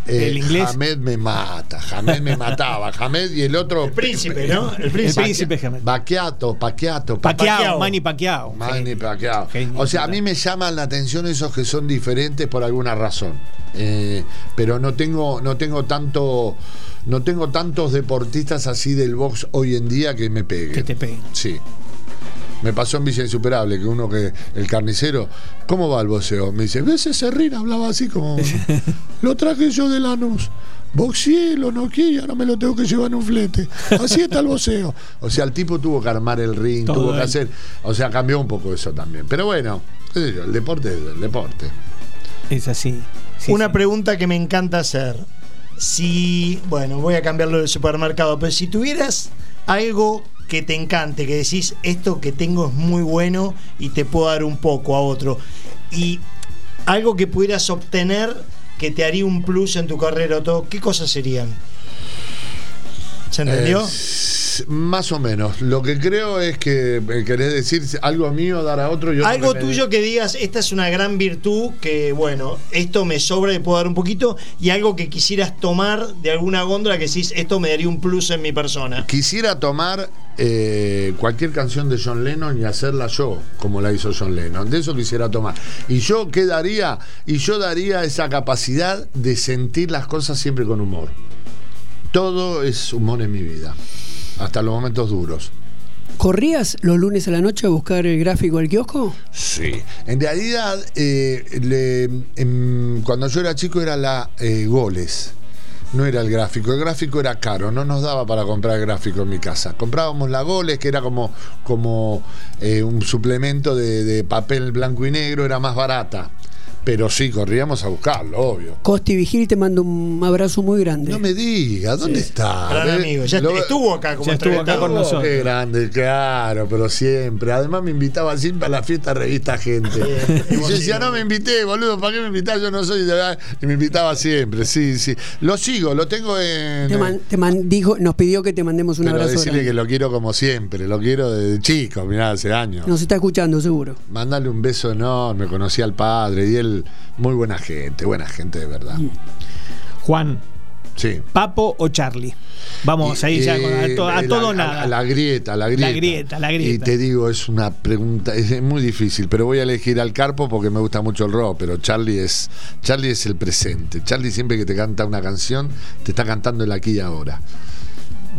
eh, el inglés. Hamed me mata, Hamed me mataba, Hamed y el otro... El príncipe, ¿no? El El príncipe. príncipe Hamed. Paquiato, Pacquiao, Pacquiao. Manny Pacquiao. Manny. Genio O sea, a mí me llaman la atención esos que son diferentes por alguna razón. Eh, pero no tengo, no tengo tanto, no tengo tantos deportistas así del box hoy en día que me peguen. Que te peguen. Sí. Me pasó en Villa Insuperable que uno que, el carnicero, ¿cómo va el boxeo? Me dice, ¿ves ese ring? Hablaba así como, [laughs] lo traje yo de Lanús. Boxeé, lo noqueé y ahora me lo tengo que llevar en un flete. Así está el boxeo. O sea, el tipo tuvo que armar el ring, Todo tuvo que hacer. O sea, cambió un poco eso también. Pero bueno, qué sé yo, el deporte es el deporte. Es así. Sí, Una sí. pregunta que me encanta hacer. Si, bueno, voy a cambiarlo del supermercado, pero si tuvieras algo que te encante, que decís esto que tengo es muy bueno y te puedo dar un poco a otro, y algo que pudieras obtener que te haría un plus en tu carrera o todo, ¿qué cosas serían? ¿Se entendió? Eh, Más o menos. Lo que creo es que eh, querés decir algo mío, dar a otro. Yo Algo tuyo que digas, esta es una gran virtud, que bueno, esto me sobra y puedo dar un poquito, y algo que quisieras tomar de alguna góndola que decís, esto me daría un plus en mi persona. Quisiera tomar eh, cualquier canción de John Lennon y hacerla yo, como la hizo John Lennon. De eso quisiera tomar. Y yo qué daría, y yo daría esa capacidad de sentir las cosas siempre con humor. Todo es humor en mi vida, hasta los momentos duros. ¿Corrías los lunes a la noche a buscar el gráfico al kiosco? Sí. En realidad, eh, le- em, cuando yo era chico era la eh, goles. No era el gráfico, el gráfico era caro, no nos daba para comprar gráfico en mi casa. Comprábamos la goles, que era como, como eh, un suplemento de, de papel blanco y negro, era más barata. Pero sí, corríamos a buscarlo, obvio. Costi Vigil te mando un abrazo muy grande. No me diga, ¿dónde está? Gran amigo, ya lo- estuvo acá como Ya estuvo acá con Oh, nosotros. Qué grande, claro, pero siempre. Además me invitaba siempre a la fiesta revista gente. y yo decía, no me invité, boludo, ¿para qué me invitás? Yo no soy de verdad. Y me invitaba siempre, sí, sí. Lo sigo, lo tengo en. Te man- te man- dijo, nos pidió que te mandemos un pero abrazo. decirle grande. que lo quiero como siempre, lo quiero desde chico, mirá, hace años. Nos está escuchando, seguro. Mándale un beso enorme, conocí al padre y él, muy buena gente, buena gente de verdad. Mm. Juan, Sí. ¿Papo o Charlie? Vamos ahí ya con- a, to- a Eh, todo la, nada. La, la grieta, la grieta. La grieta, la grieta. Y te digo, es una pregunta, es muy difícil, pero voy a elegir al Carpo porque me gusta mucho el rock, pero Charlie es, Charlie es el presente. Charlie siempre que te canta una canción, te está cantando el aquí y ahora.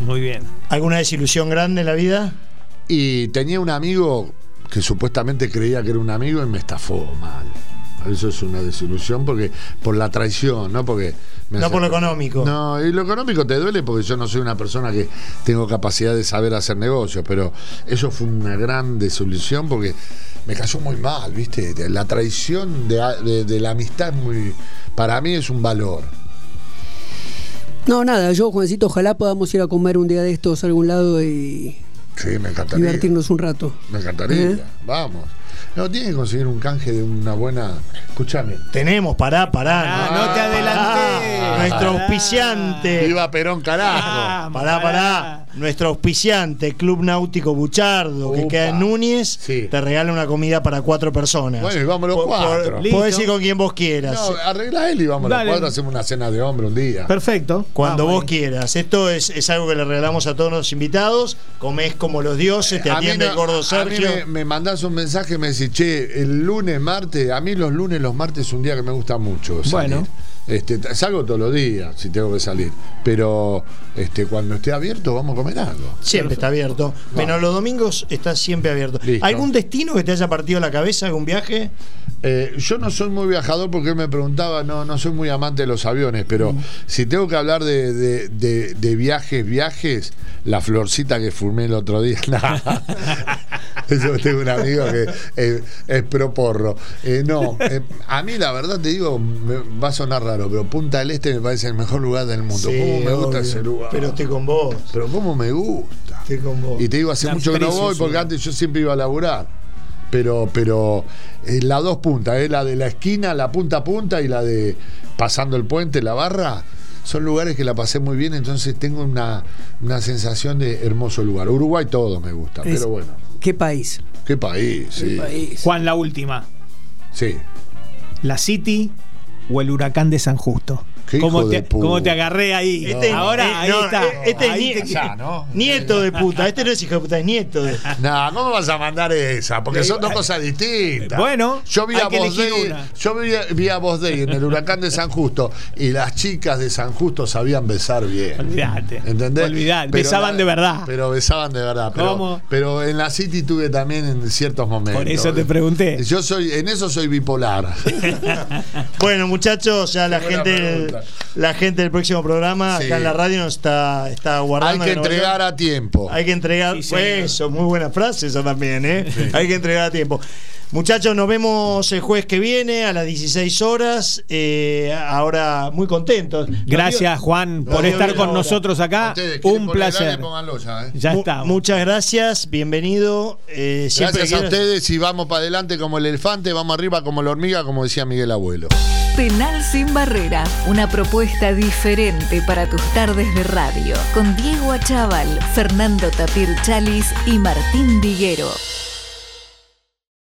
Muy bien. ¿Alguna desilusión grande en la vida? Y tenía un amigo que supuestamente creía que era un amigo y me estafó mal. Eso es una desilusión porque por la traición, ¿no? Porque me No hace- por lo económico. No, y lo económico te duele porque yo no soy una persona que tengo capacidad de saber hacer negocios, pero eso fue una gran desilusión porque me cayó muy mal, ¿viste? La traición de, de- de la amistad es muy. Para mí es un valor. No, nada, yo, Juancito, ojalá podamos ir a comer un día de estos a algún lado y Sí, me encantaría. divertirnos un rato. Me encantaría. ¿Eh? Vamos. No, tiene que conseguir un canje de una buena. Escúchame. Tenemos, pará, pará. Ah, no te adelanté. Pará. Nuestro auspiciante. Viva Perón, carajo. Ah, Pará, pará. Nuestro auspiciante, Club Náutico Buchardo, que queda en Núñez, Sí. te regala una comida para cuatro personas. Bueno, y vamos los cuatro. Podés ir con quien vos quieras. No, arregla él y vamos Dale. los cuatro, hacemos una cena de hombre un día. Perfecto. Cuando Vamos vos ahí. quieras. Esto es, es algo que le regalamos a todos los invitados. Comés como los dioses, te mí atiende no- el gordo a mí Sergio. me, me mandás un mensaje y me decís, che, el lunes, martes, a mí los lunes, los martes es un día que me gusta mucho. Salir. Bueno. Este, salgo todos los días si tengo que salir. Pero este, cuando esté abierto, vamos a comer algo. Siempre está abierto. Menos los domingos está siempre abierto. Listo. ¿Algún destino que te haya partido la cabeza? ¿Algún viaje? Eh, yo no soy muy viajador porque él me preguntaba, no, no soy muy amante de los aviones, pero Mm. si tengo que hablar de, de- de- de viajes, viajes, la florcita que fumé el otro día. [laughs] Eso tengo un amigo que eh, es pro porro. Eh, no, eh, a mí la verdad te digo, me- va a sonar raro, pero Punta del Este me parece el mejor lugar del mundo. Sí, ¿Cómo me gusta obvio. ese lugar? Pero estoy con vos. Pero cómo me gusta. Estoy con vos. Y te digo, hace La mucho que no voy porque antes yo siempre iba a laburar. Pero, pero eh, las dos puntas, eh, la de la esquina, la punta a punta y la de pasando el puente, la barra, son lugares que la pasé muy bien, entonces tengo una, una sensación de hermoso lugar. Uruguay todo me gusta, Es- pero bueno, ¿Qué país? qué país, sí. ¿Qué país? Juan, la última. Sí. ¿La City o el huracán de San Justo? ¿Cómo te, cómo agarré ahí? Este- Ahora, eh, ahí no, está. eh, este es Ahí ni- te- Ya, ¿no? Nieto de puta. Este no es hijo de puta, es nieto de. No, ¿cómo vas a mandar esa? Porque son dos cosas distintas. Bueno, yo vi a una. yo vi, vi a Voz Day en el huracán de San Justo y las chicas de San Justo sabían besar bien. Olvídate. ¿Entendés? Olvidate. Besaban la- de verdad. Pero besaban de verdad. Pero, ¿Cómo? pero en la City tuve también en ciertos momentos. Por eso te pregunté. Yo soy, en eso soy bipolar. [laughs] Bueno, muchachos, ya la buena gente, pregunta. La gente del próximo programa Sí. acá en la radio nos está, está guardando. Hay que entregar a tiempo. Hay que entregar. Sí, señor. eso, muy buena frase esa también, ¿eh? Hay que entregar a tiempo. Muchachos, nos vemos el jueves que viene a las 16 horas. Eh, ahora muy contentos. Gracias, Juan, por estar con nosotros acá. Ustedes Un placer. ya, ¿eh? Ya está. Muchas gracias, bienvenido. Eh, Gracias a ustedes y vamos para adelante como el elefante, vamos arriba como la hormiga, como decía Miguel Abuelo. Penal sin barrera, una propuesta diferente para tus tardes de radio, con Diego Achával, Fernando Tapir Chalis y Martín Diguero.